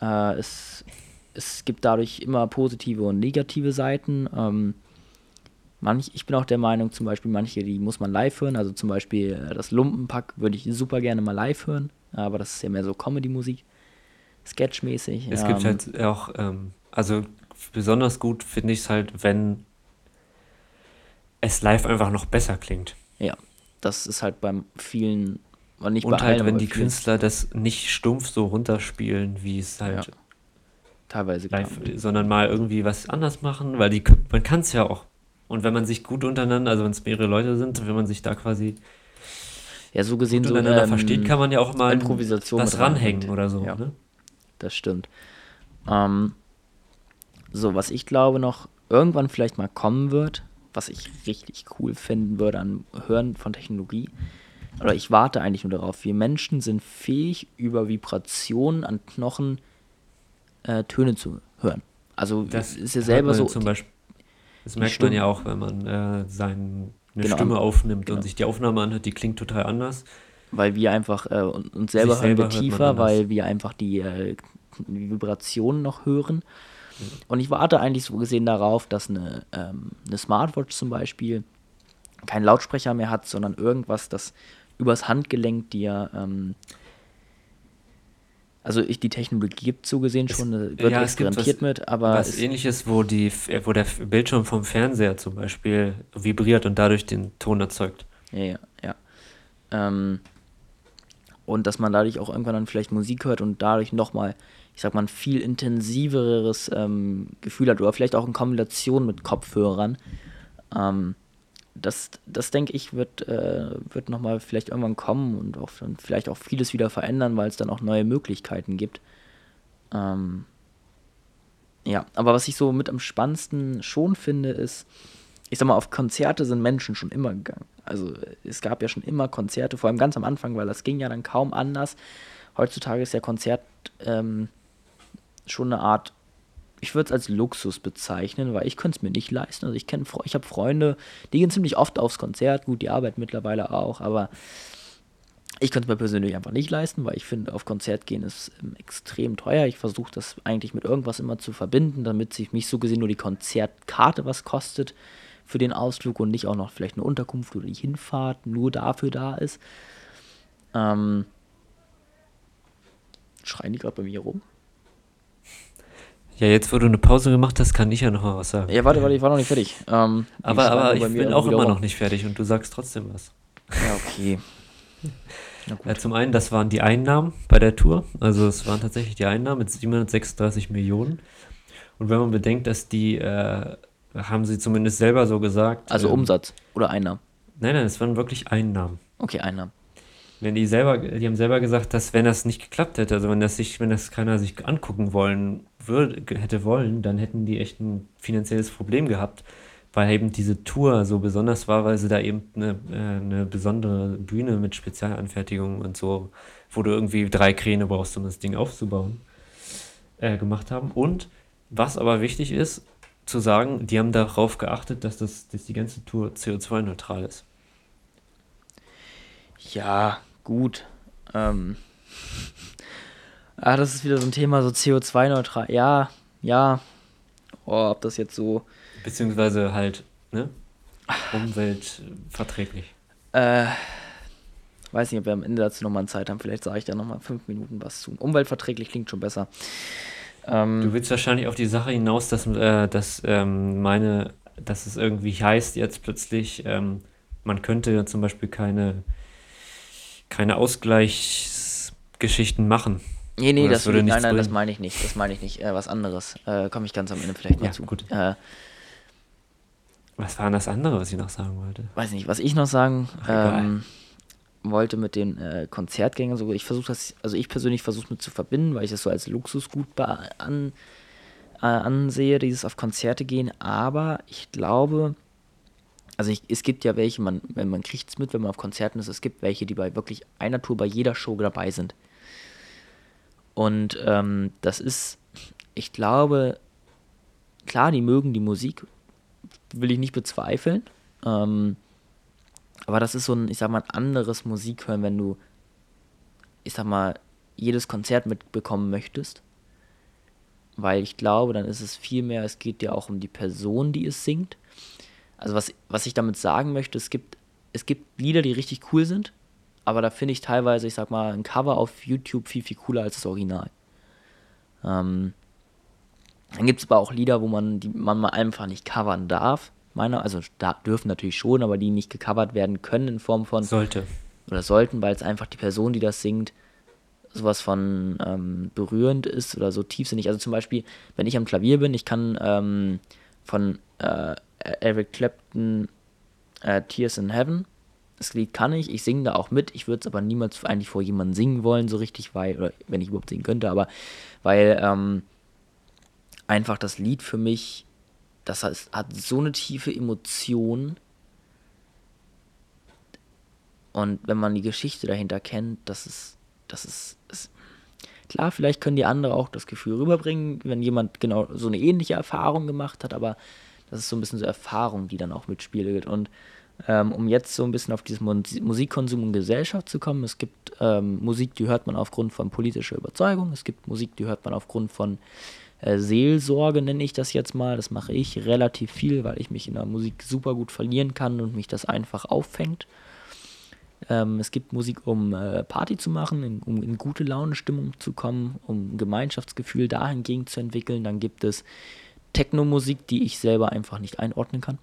Äh, es, es gibt dadurch immer positive und negative Seiten. Ähm, manch, ich bin auch der Meinung, zum Beispiel manche, die muss man live hören. Also zum Beispiel äh, das Lumpenpack würde ich super gerne mal live hören. Aber das ist ja mehr so Comedy-Musik. Sketchmäßig. Es ähm, gibt halt auch, ähm, also besonders gut finde ich es halt, wenn es live einfach noch besser klingt. Ja, das ist halt beim vielen, und nicht bei Und halt, allen, wenn die Künstler das nicht stumpf so runterspielen, wie es halt Ja, teilweise live, sondern mal irgendwie was anders machen, weil die, man kann es ja auch. Und wenn man sich gut untereinander, also wenn es mehrere Leute sind, wenn man sich da quasi Ja, so gesehen gut so untereinander ähm, versteht, kann man ja auch mal Improvisation was ranhängen oder so. Ja. Ne? Das stimmt. Ähm, so, was ich glaube noch irgendwann vielleicht mal kommen wird, was ich richtig cool finden würde an Hören von Technologie, oder ich warte eigentlich nur darauf, wir Menschen sind fähig, über Vibrationen an Knochen äh, Töne zu hören. Also Das ist ja selber so. zum Beispiel, das merkt Stimme- man ja auch, wenn man äh, seine Genau, Stimme aufnimmt genau. und sich die Aufnahme anhört, die klingt total anders. weil wir einfach äh, un- uns selber Sich hören selber wir tiefer, weil wir einfach die, äh, Vibrationen noch hören. Und ich warte eigentlich so gesehen darauf, dass eine, ähm, eine Smartwatch zum Beispiel keinen Lautsprecher mehr hat, sondern irgendwas, das übers Handgelenk dir, ähm, also ich, die Technologie gibt so gesehen schon, äh, wird ja, es experimentiert mit, aber Was es, ähnliches, wo, die, äh, wo der Bildschirm vom Fernseher zum Beispiel vibriert und dadurch den Ton erzeugt. Ja, ja, ja. Ähm, und dass man dadurch auch irgendwann dann vielleicht Musik hört und dadurch nochmal, ich sag mal, ein viel intensiveres ähm, Gefühl hat oder vielleicht auch in Kombination mit Kopfhörern. Ähm, das, das denke ich, wird, äh, wird nochmal vielleicht irgendwann kommen und auch dann vielleicht auch vieles wieder verändern, weil es dann auch neue Möglichkeiten gibt. Ähm, ja, aber was ich so mit am spannendsten schon finde, ist, ich sag mal, auf Konzerte sind Menschen schon immer gegangen. Also es gab ja schon immer Konzerte, vor allem ganz am Anfang, weil das ging ja dann kaum anders. Heutzutage ist ja Konzert ähm, schon eine Art, ich würde es als Luxus bezeichnen, weil ich könnte es mir nicht leisten. Also ich kenne, ich habe Freunde, die gehen ziemlich oft aufs Konzert, gut, die arbeiten mittlerweile auch, aber ich könnte es mir persönlich einfach nicht leisten, weil ich finde, auf Konzert gehen ist ähm, extrem teuer. Ich versuche das eigentlich mit irgendwas immer zu verbinden, damit sich mich so gesehen nur die Konzertkarte was kostet für den Ausflug und nicht auch noch vielleicht eine Unterkunft oder die Hinfahrt nur dafür da ist. Ähm, schreien die gerade bei mir rum? Ja, jetzt, wo du eine Pause gemacht hast, kann ich ja noch mal was sagen. Ja, warte, warte, ich war noch nicht fertig. Ähm, aber aber ich bin auch immer noch nicht fertig und du sagst trotzdem was. Ja, okay. (laughs) Ja, zum einen, das waren die Einnahmen bei der Tour. Also es waren tatsächlich die Einnahmen mit 736 Millionen. Und wenn man bedenkt, dass die, äh, haben sie zumindest selber so gesagt. Also ähm, Umsatz oder Einnahmen. Nein, nein, es waren wirklich Einnahmen. Okay, Einnahmen. Wenn die selber, die haben selber gesagt, dass wenn das nicht geklappt hätte, also wenn das sich, wenn das keiner sich angucken wollen würde, hätte wollen, dann hätten die echt ein finanzielles Problem gehabt, weil eben diese Tour so besonders war, weil sie da eben eine, äh, eine besondere Bühne mit Spezialanfertigung und so, wo du irgendwie drei Kräne brauchst, um das Ding aufzubauen, äh, gemacht haben. Und was aber wichtig ist, zu sagen, die haben darauf geachtet, dass, das, dass die ganze Tour CO2-neutral ist. Ja, gut. Ähm. Ah, das ist wieder so ein Thema, so CO2-neutral. Ja, ja. Oh, ob das jetzt so. Beziehungsweise halt, ne? Umweltverträglich. Äh, weiß nicht, ob wir am Ende dazu nochmal Zeit haben. Vielleicht sage ich da nochmal fünf Minuten was zu. Umweltverträglich klingt schon besser. Ähm, Du willst wahrscheinlich auf die Sache hinaus, dass, äh, dass ähm, meine, dass es irgendwie heißt jetzt plötzlich, ähm, man könnte ja zum Beispiel keine, keine Ausgleichsgeschichten machen. Nee, nee, das, das würde nein, nein, das meine ich nicht. Das meine ich nicht. Äh, was anderes. Äh, Komme ich ganz am Ende vielleicht mal Ja, zu. gut. Äh, Was war denn das andere, was ich noch sagen wollte? weiß nicht, was ich noch sagen Ach, ähm, wollte mit den äh, Konzertgängern, so ich versuche das, also ich persönlich versuche mit zu verbinden, weil ich das so als Luxusgut an, äh, ansehe, dieses auf Konzerte gehen, aber ich glaube, also ich, es gibt ja welche, man, wenn man kriegt es mit, wenn man auf Konzerten ist, es gibt welche, die bei wirklich einer Tour bei jeder Show dabei sind. Und ähm, das ist, ich glaube, klar, die mögen die Musik, will ich nicht bezweifeln. Ähm, aber das ist so ein, ich sag mal, ein anderes Musikhören, wenn du, ich sag mal, jedes Konzert mitbekommen möchtest. Weil ich glaube, dann ist es viel mehr, es geht ja auch um die Person, die es singt. Also was, was ich damit sagen möchte, es gibt, es gibt Lieder, die richtig cool sind, aber da finde ich teilweise, ich sag mal, ein Cover auf YouTube viel, viel cooler als das Original. Ähm, dann gibt es aber auch Lieder, wo man die man mal einfach nicht covern darf. Meiner, also da dürfen natürlich schon, aber die nicht gecovert werden können in Form von Sollte. oder sollten, weil es einfach die Person, die das singt, sowas von ähm, berührend ist oder so tiefsinnig. Also zum Beispiel, wenn ich am Klavier bin, ich kann ähm, von äh, Eric Clapton äh, Tears in Heaven, das Lied kann ich, ich singe da auch mit, ich würde es aber niemals eigentlich vor jemandem singen wollen, so richtig, weil, oder wenn ich überhaupt singen könnte, aber weil ähm, einfach das Lied für mich, das hat, hat so eine tiefe Emotion, und wenn man die Geschichte dahinter kennt, das ist, das ist, ist klar, vielleicht können die andere auch das Gefühl rüberbringen, wenn jemand genau so eine ähnliche Erfahrung gemacht hat, aber das ist so ein bisschen so Erfahrung, die dann auch mitspielt. Und ähm, um jetzt so ein bisschen auf diesen Mus- Musikkonsum und Gesellschaft zu kommen, es gibt ähm, Musik, die hört man aufgrund von politischer Überzeugung, es gibt Musik, die hört man aufgrund von äh, Seelsorge, nenne ich das jetzt mal. Das mache ich relativ viel, weil ich mich in der Musik super gut verlieren kann und mich das einfach auffängt. Ähm, es gibt Musik, um äh, Party zu machen, in, um in gute Laune-Stimmung zu kommen, um ein Gemeinschaftsgefühl dahingegen zu entwickeln. Dann gibt es Techno-Musik, die ich selber einfach nicht einordnen kann.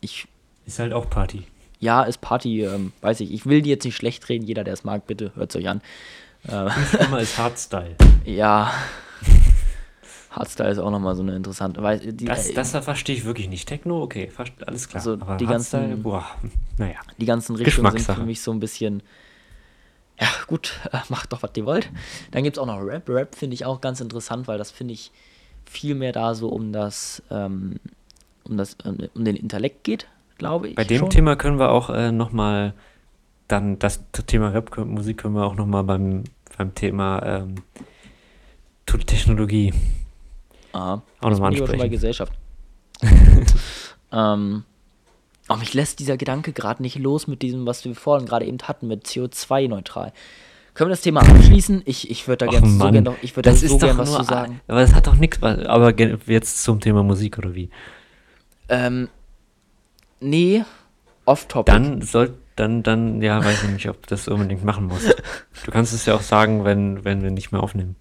Ich, Ist halt auch Party. ja, ist Party, ähm, weiß ich. Ich will die jetzt nicht schlecht reden. Jeder, der es mag, bitte hört es euch an. Äh, Immer ist Hardstyle. (laughs) ja. Hardstyle ist auch nochmal so eine interessante. Weil die, Das, äh, das da verstehe ich wirklich nicht. Techno, okay, alles klar. Also die ganzen- Hardstyle, boah, (laughs) naja. die ganzen Richtungen sind für mich so ein bisschen. Ja, gut, äh, macht doch, was ihr wollt. Dann gibt es auch noch Rap. Rap finde ich auch ganz interessant, weil das finde ich viel mehr da so um das, ähm, um das, um, um den Intellekt geht, glaube ich. Bei dem schon. Thema können wir auch äh, nochmal, dann das Thema Rap-Musik können wir auch nochmal beim, beim Thema ähm, Technologie Aha. auch nochmal Lieber schon bei ansprechen. Gesellschaft. (laughs) ähm, oh, mich lässt dieser Gedanke gerade nicht los mit diesem, was wir vorhin gerade eben hatten, mit CO2-neutral. Können wir das Thema abschließen? Ich, ich würde da gerne so Mann, gern noch, ich würde da das so ist gern doch was zu sagen. aber das hat doch nichts, aber jetzt zum Thema Musik oder wie? Ähm, nee, off-topic. Dann soll, dann, dann, ja, weiß ich nicht, ob du das unbedingt machen musst. Du kannst es ja auch sagen, wenn, wenn wir nicht mehr aufnehmen.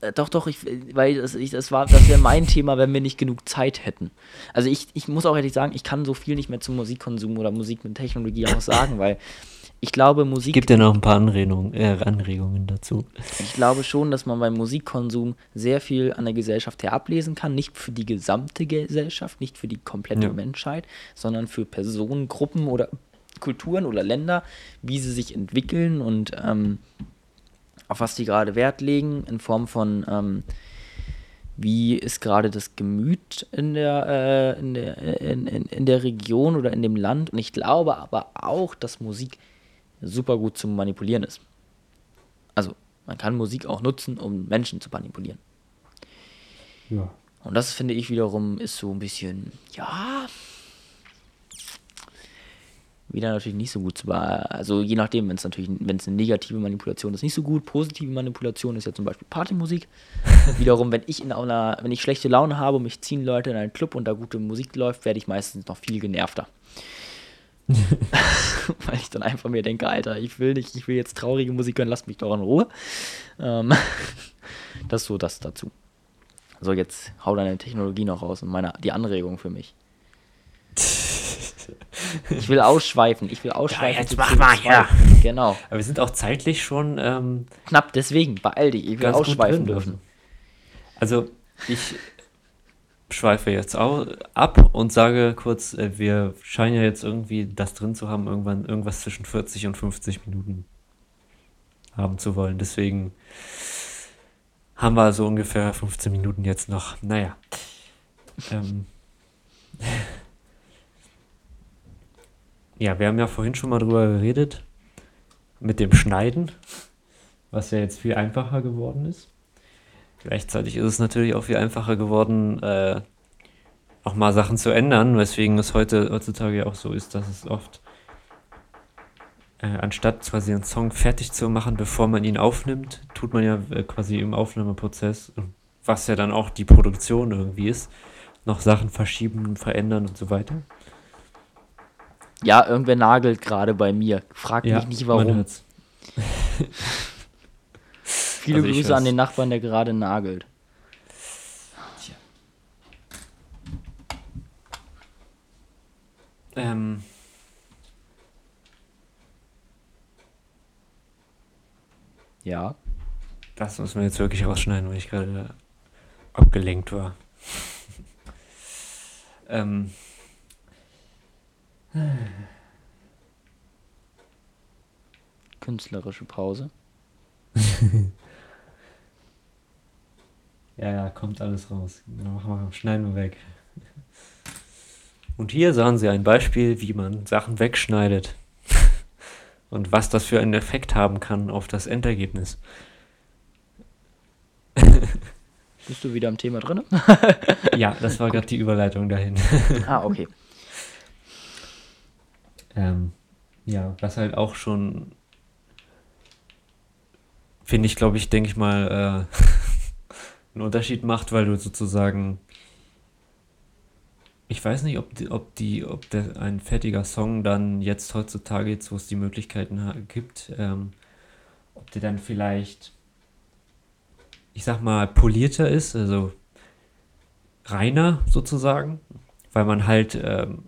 Äh, Doch, doch, ich, weil das, ich, das war, das wäre mein Thema, wenn wir nicht genug Zeit hätten. Also ich, ich muss auch ehrlich sagen, ich kann so viel nicht mehr zum Musikkonsum oder Musik mit Technologie auch sagen, weil ich glaube, Musik, Gibt dir noch ein paar Anregungen, äh, Anregungen dazu. ich glaube schon, dass man beim Musikkonsum sehr viel an der Gesellschaft her ablesen kann. Nicht für die gesamte Gesellschaft, nicht für die komplette Ja. Menschheit, sondern für Personen, Gruppen oder Kulturen oder Länder, wie sie sich entwickeln und ähm, auf was die gerade Wert legen, in Form von ähm, wie ist gerade das Gemüt in der, äh, in, der, in, in, in der Region oder in dem Land. Und ich glaube aber auch, dass Musik super gut zu manipulieren ist. Also man kann Musik auch nutzen, um Menschen zu manipulieren. Ja. Und das finde ich wiederum ist so ein bisschen, ja, wieder natürlich nicht so gut zu Also je nachdem, wenn es natürlich, wenn es eine negative Manipulation ist, nicht so gut. Positive Manipulation ist ja zum Beispiel Partymusik. (laughs) wiederum, wenn ich in einer, wenn ich schlechte Laune habe und mich ziehen Leute in einen Club und da gute Musik läuft, werde ich meistens noch viel genervter. (laughs) Weil ich dann einfach mir denke, Alter, ich will nicht, ich will jetzt traurige Musik hören, lasst mich doch in Ruhe. Ähm, (laughs) das ist so das dazu. So, jetzt hau deine Technologie noch raus und meine, die Anregung für mich. Ich will ausschweifen. Ich will ausschweifen. jetzt zu mach mal, ja. Genau. Aber wir sind auch zeitlich schon ähm, Knapp, deswegen, beeil dich. Ich will ausschweifen drin. dürfen. Also, ich schweife jetzt ab und sage kurz, äh, wir scheinen ja jetzt irgendwie das drin zu haben, irgendwann irgendwas zwischen 40 und 50 Minuten haben zu wollen. Deswegen haben wir so ungefähr 15 Minuten jetzt noch. Naja. Ähm. (laughs) Ja, wir haben ja vorhin schon mal drüber geredet mit dem Schneiden, was ja jetzt viel einfacher geworden ist. Gleichzeitig ist es natürlich auch viel einfacher geworden, äh, auch mal Sachen zu ändern, weswegen es heute heutzutage ja auch so ist, dass es oft äh, anstatt quasi einen Song fertig zu machen, bevor man ihn aufnimmt, tut man ja äh, quasi im Aufnahmeprozess, was ja dann auch die Produktion irgendwie ist, noch Sachen verschieben, verändern und so weiter. Ja, irgendwer nagelt gerade bei mir. Frag mich nicht warum. (laughs) Viele Also Grüße an den Nachbarn, der gerade nagelt. Ähm, Ja. das müssen wir jetzt wirklich rausschneiden, weil ich gerade abgelenkt war. (laughs) ähm, Künstlerische Pause. (laughs) Ja, ja, kommt alles raus. Dann Machen wir, schneiden wir weg. Und hier sahen Sie ein Beispiel, wie man Sachen wegschneidet. (laughs) Und was das für einen Effekt haben kann auf das Endergebnis. (laughs) Bist du wieder am Thema drin? (laughs) Ja, das war gerade die Überleitung dahin. ah, okay. Ähm, ja, was halt auch schon, finde ich, glaube ich, denke ich mal, äh, einen Unterschied macht, weil du sozusagen, ich weiß nicht, ob die, ob die, ob der, ein fertiger Song dann jetzt heutzutage, jetzt wo es die Möglichkeiten gibt, ähm, ob der dann vielleicht, ich sag mal, polierter ist, also reiner sozusagen, weil man halt ähm,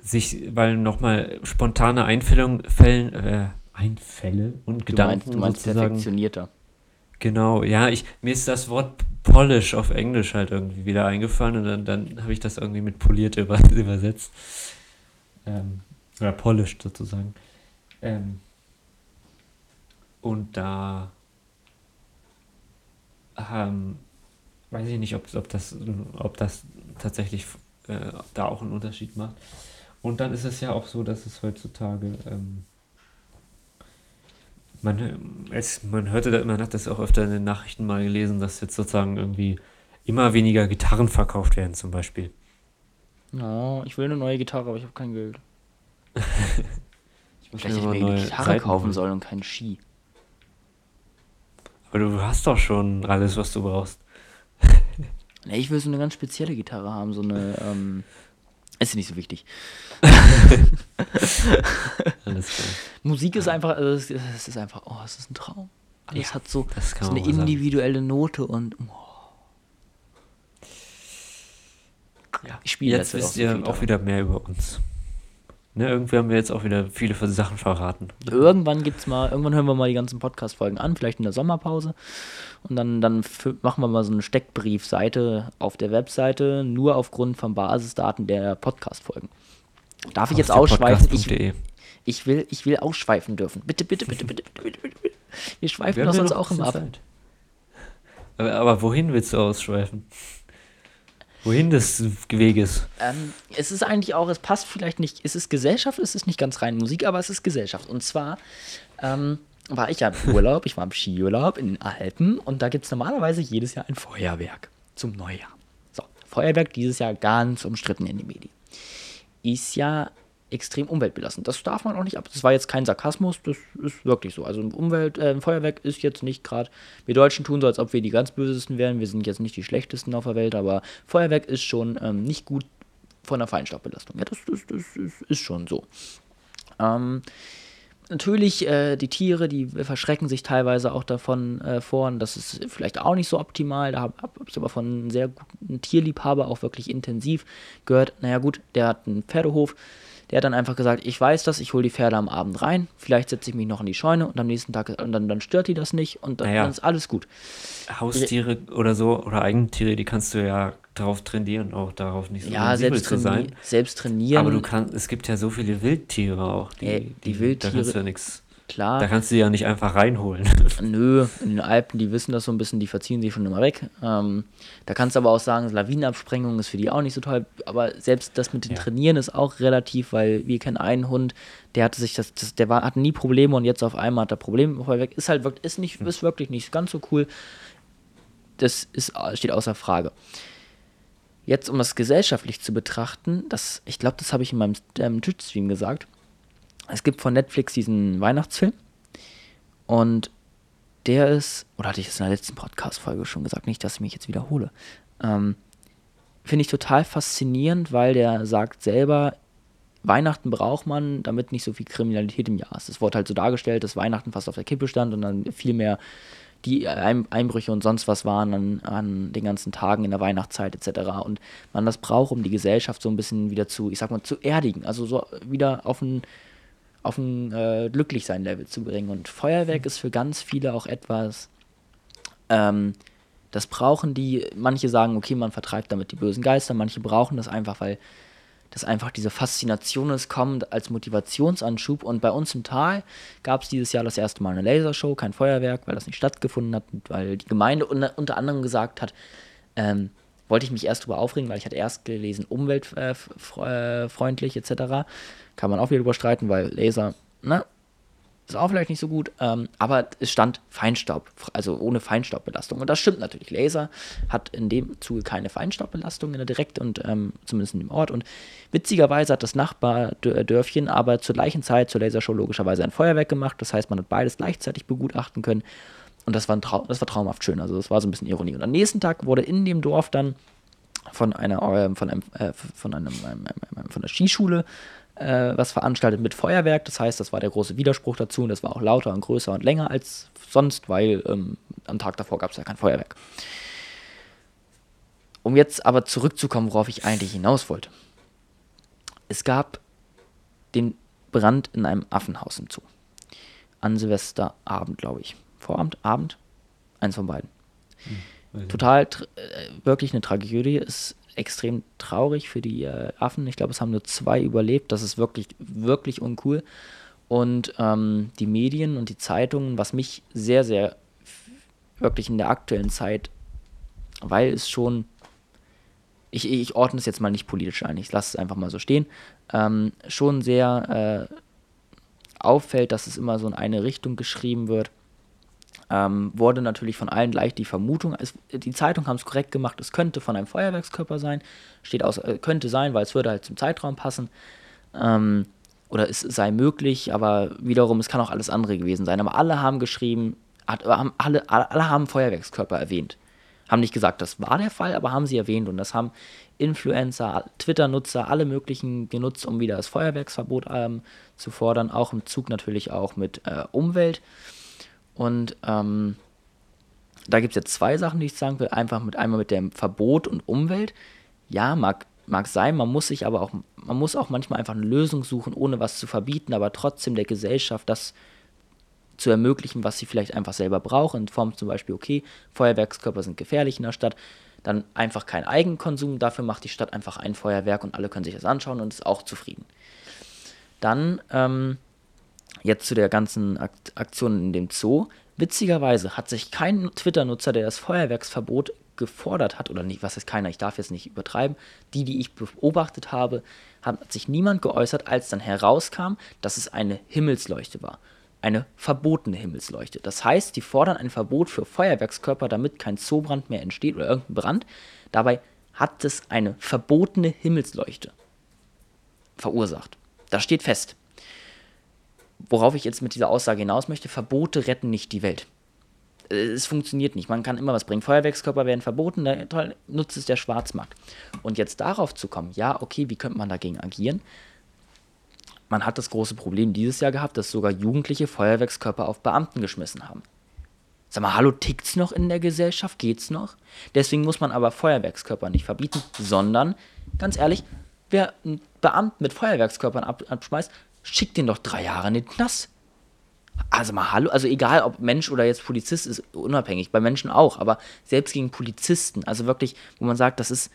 sich, weil nochmal spontane Einfällung, Fällen, äh, Einfälle und Du Gedanken meinst, du meinst sozusagen. perfektionierter. Genau, ja, ich, mir ist das Wort polish auf Englisch halt irgendwie wieder eingefallen und dann, dann habe ich das irgendwie mit poliert über, (laughs) übersetzt. Ähm, oder polished sozusagen. Ähm, und da ähm, weiß ich nicht, ob, ob, das, ob das tatsächlich äh, da auch einen Unterschied macht. Und dann ist es ja auch so, dass es heutzutage ähm, man, ähm, es, man hörte, da- man hat das auch öfter in den Nachrichten mal gelesen, dass jetzt sozusagen irgendwie immer weniger Gitarren verkauft werden, zum Beispiel. Ja, ich will eine neue Gitarre, aber ich habe kein Geld. (laughs) Ich muss Vielleicht hätte mal ich mir eine neue Gitarre Saiten kaufen sollen und keinen Ski. Aber du hast doch schon alles, was du brauchst. Ne, ich will so eine ganz spezielle Gitarre haben, so eine, ähm, ist nicht so wichtig. (laughs) Alles klar. Musik ist einfach, also es, es ist einfach, oh, es ist ein Traum. Alles Ja, hat so, so eine mal sagen. individuelle Note und oh. Ja. Ich spiele Jetzt derzeit wisst ihr auch wieder mehr über uns. Ne, irgendwie haben wir jetzt auch wieder viele Sachen verraten. Irgendwann gibt's mal, irgendwann hören wir mal die ganzen Podcast-Folgen an, vielleicht in der Sommerpause. Und dann, dann machen wir mal so eine Steckbriefseite auf der Webseite, nur aufgrund von Basisdaten der Podcast-Folgen. Darf ich jetzt ausschweifen? Ich, ich, will, ich will ausschweifen dürfen. Bitte, bitte, bitte, bitte, bitte, bitte, bitte. bitte. Wir schweifen Wir sonst noch auch immer ab. Aber, aber wohin willst du ausschweifen? Wohin des Weges? Ähm, es ist eigentlich auch, es passt vielleicht nicht, es ist Gesellschaft, es ist nicht ganz rein Musik, aber es ist Gesellschaft. Und zwar ähm, war ich ja im Urlaub, ich war im Skiurlaub in den Alpen und da gibt es normalerweise jedes Jahr ein Feuerwerk zum Neujahr. So, Feuerwerk dieses Jahr ganz umstritten in den Medien. Ist ja extrem umweltbelastend. Das darf man auch nicht ab. Das war jetzt kein Sarkasmus, das ist wirklich so. Also Umwelt, äh, Feuerwerk ist jetzt nicht gerade, wir Deutschen tun so, als ob wir die ganz Bösesten wären. Wir sind jetzt nicht die schlechtesten auf der Welt, aber Feuerwerk ist schon ähm, nicht gut von der Feinstaubbelastung. Ja, das, das, das ist, ist schon so. Ähm, natürlich, äh, die Tiere, die verschrecken sich teilweise auch davon äh, vor. Und das ist vielleicht auch nicht so optimal. Da habe hab ich aber von einem sehr guten Tierliebhaber auch wirklich intensiv gehört. Naja, gut, der hat einen Pferdehof. Der hat dann einfach gesagt, ich weiß das, ich hole die Pferde am Abend rein, vielleicht setze ich mich noch in die Scheune und am nächsten Tag, und dann, dann stört die das nicht und dann, Naja. dann ist alles gut. Haustiere oder so oder Eigentiere, die kannst du ja darauf trainieren, auch darauf nicht so Ja, selbst, zu sein. selbst trainieren, Aber du kannst, es gibt ja so viele Wildtiere auch. Die, Ey, die Da Wildtiere- kannst du ja nichts. Klar. Da kannst du die ja nicht einfach reinholen. (laughs) Nö, in den Alpen, die wissen das so ein bisschen, die verziehen sich schon immer weg. Ähm, da kannst du aber auch sagen, Lawinenabsprengung ist für die auch nicht so toll. Aber selbst das mit dem Ja. Trainieren ist auch relativ, weil wir kennen einen Hund, der hatte sich das, das der war, hatte nie Probleme und jetzt auf einmal hat er Probleme voll weg. Ist halt wirklich, ist nicht, ist wirklich nicht ganz so cool. Das ist, steht außer Frage. Jetzt, um das gesellschaftlich zu betrachten, das, ich glaube, das habe ich in meinem ähm, Twitch-Stream gesagt. Es gibt von Netflix diesen Weihnachtsfilm. Und der ist, oder hatte ich das in der letzten Podcast-Folge schon gesagt, nicht, dass ich mich jetzt wiederhole. Ähm, Finde ich total faszinierend, weil der sagt selber, Weihnachten braucht man, damit nicht so viel Kriminalität im Jahr ist. Es wurde halt so dargestellt, dass Weihnachten fast auf der Kippe stand und dann viel mehr die Ein Einbrüche und sonst was waren an, an den ganzen Tagen in der Weihnachtszeit etc. Und man das braucht, um die Gesellschaft so ein bisschen wieder zu, ich sag mal, zu erdigen. Also so wieder auf ein auf ein äh, Glücklichsein-Level zu bringen. Und Feuerwerk ist für ganz viele auch etwas, ähm, das brauchen die, manche sagen, okay, man vertreibt damit die bösen Geister, manche brauchen das einfach, weil das einfach diese Faszination ist, kommt als Motivationsanschub. Und bei uns im Tal gab es dieses Jahr das erste Mal eine Lasershow, kein Feuerwerk, weil das nicht stattgefunden hat weil die Gemeinde unter, unter anderem gesagt hat, ähm, wollte ich mich erst drüber aufregen, weil ich hatte erst gelesen, umweltfreundlich etc. Kann man auch wieder drüber streiten, weil Laser, ne, ist auch vielleicht nicht so gut, ähm, aber es stand Feinstaub, also ohne Feinstaubbelastung. Und das stimmt natürlich. Laser hat in dem Zuge keine Feinstaubbelastung in der Direkt und ähm, zumindest in dem Ort. Und witzigerweise hat das Nachbardörfchen aber zur gleichen Zeit zur Lasershow logischerweise ein Feuerwerk gemacht. Das heißt, man hat beides gleichzeitig begutachten können. Und das war, ein Trau das war traumhaft schön. Also das war so ein bisschen Ironie. Und am nächsten Tag wurde in dem Dorf dann von einer von der Skischule äh, was veranstaltet mit Feuerwerk. Das heißt, das war der große Widerspruch dazu und das war auch lauter und größer und länger als sonst, weil ähm, am Tag davor gab es ja kein Feuerwerk. Um jetzt aber zurückzukommen, worauf ich eigentlich hinaus wollte. Es gab den Brand in einem Affenhaus Zoo. An Silvesterabend, glaube ich. Vorabend, Abend? Eins von beiden. Total, tr- äh, wirklich eine Tragödie. Ist extrem traurig für die äh, Affen. Ich glaube, es haben nur zwei überlebt. Das ist wirklich, wirklich uncool. Und ähm, die Medien und die Zeitungen, was mich sehr, sehr wirklich in der aktuellen Zeit, weil es schon, ich, ich ordne es jetzt mal nicht politisch ein, ich lasse es einfach mal so stehen, ähm, schon sehr äh, auffällt, dass es immer so in eine Richtung geschrieben wird ähm, wurde natürlich von allen gleich die Vermutung, es, die Zeitung haben es korrekt gemacht, es könnte von einem Feuerwerkskörper sein, steht aus, äh, könnte sein, weil es würde halt zum Zeitraum passen. Ähm, oder es sei möglich, aber wiederum, es kann auch alles andere gewesen sein. Aber alle haben geschrieben, hat, haben, alle, alle, haben Feuerwerkskörper erwähnt. Haben nicht gesagt, das war der Fall, aber haben sie erwähnt. Und das haben Influencer, Twitter-Nutzer, alle möglichen genutzt, um wieder das Feuerwerksverbot ähm, zu fordern. Auch im Zug natürlich auch mit äh, Umwelt. Und ähm, da gibt es jetzt zwei Sachen, die ich sagen will. Einfach mit einmal mit dem Verbot und Umwelt. Ja, mag, mag sein, man muss sich aber auch, man muss auch manchmal einfach eine Lösung suchen, ohne was zu verbieten, aber trotzdem der Gesellschaft das zu ermöglichen, was sie vielleicht einfach selber braucht, in Form zum Beispiel, okay, Feuerwerkskörper sind gefährlich in der Stadt, dann einfach kein Eigenkonsum, dafür macht die Stadt einfach ein Feuerwerk und alle können sich das anschauen und ist auch zufrieden. Dann, ähm, jetzt zu der ganzen Akt Aktion in dem Zoo. Witzigerweise hat sich kein Twitter-Nutzer, der das Feuerwerksverbot gefordert hat, oder nicht, was ist keiner, ich darf jetzt nicht übertreiben, die, die ich beobachtet habe, hat sich niemand geäußert, als dann herauskam, dass es eine Himmelsleuchte war. Eine verbotene Himmelsleuchte. Das heißt, die fordern ein Verbot für Feuerwerkskörper, damit kein Zoobrand mehr entsteht oder irgendein Brand. Dabei hat es eine verbotene Himmelsleuchte verursacht. Das steht fest worauf ich jetzt mit dieser Aussage hinaus möchte, Verbote retten nicht die Welt. Äh, Es funktioniert nicht. Man kann immer was bringen. Feuerwerkskörper werden verboten, na, toll, nutzt es der Schwarzmarkt. Und jetzt darauf zu kommen, ja, okay, wie könnte man dagegen agieren? Man hat das große Problem dieses Jahr gehabt, dass sogar Jugendliche Feuerwerkskörper auf Beamten geschmissen haben. Sag mal, hallo, tickt's noch in der Gesellschaft? Geht's noch? Deswegen muss man aber Feuerwerkskörper nicht verbieten, sondern, ganz ehrlich, wer einen Beamten mit Feuerwerkskörpern ab, abschmeißt, schickt den doch drei Jahre in den Knast. Also mal hallo, also egal ob Mensch oder jetzt Polizist ist unabhängig, bei Menschen auch, aber selbst gegen Polizisten, also wirklich, wo man sagt, das ist,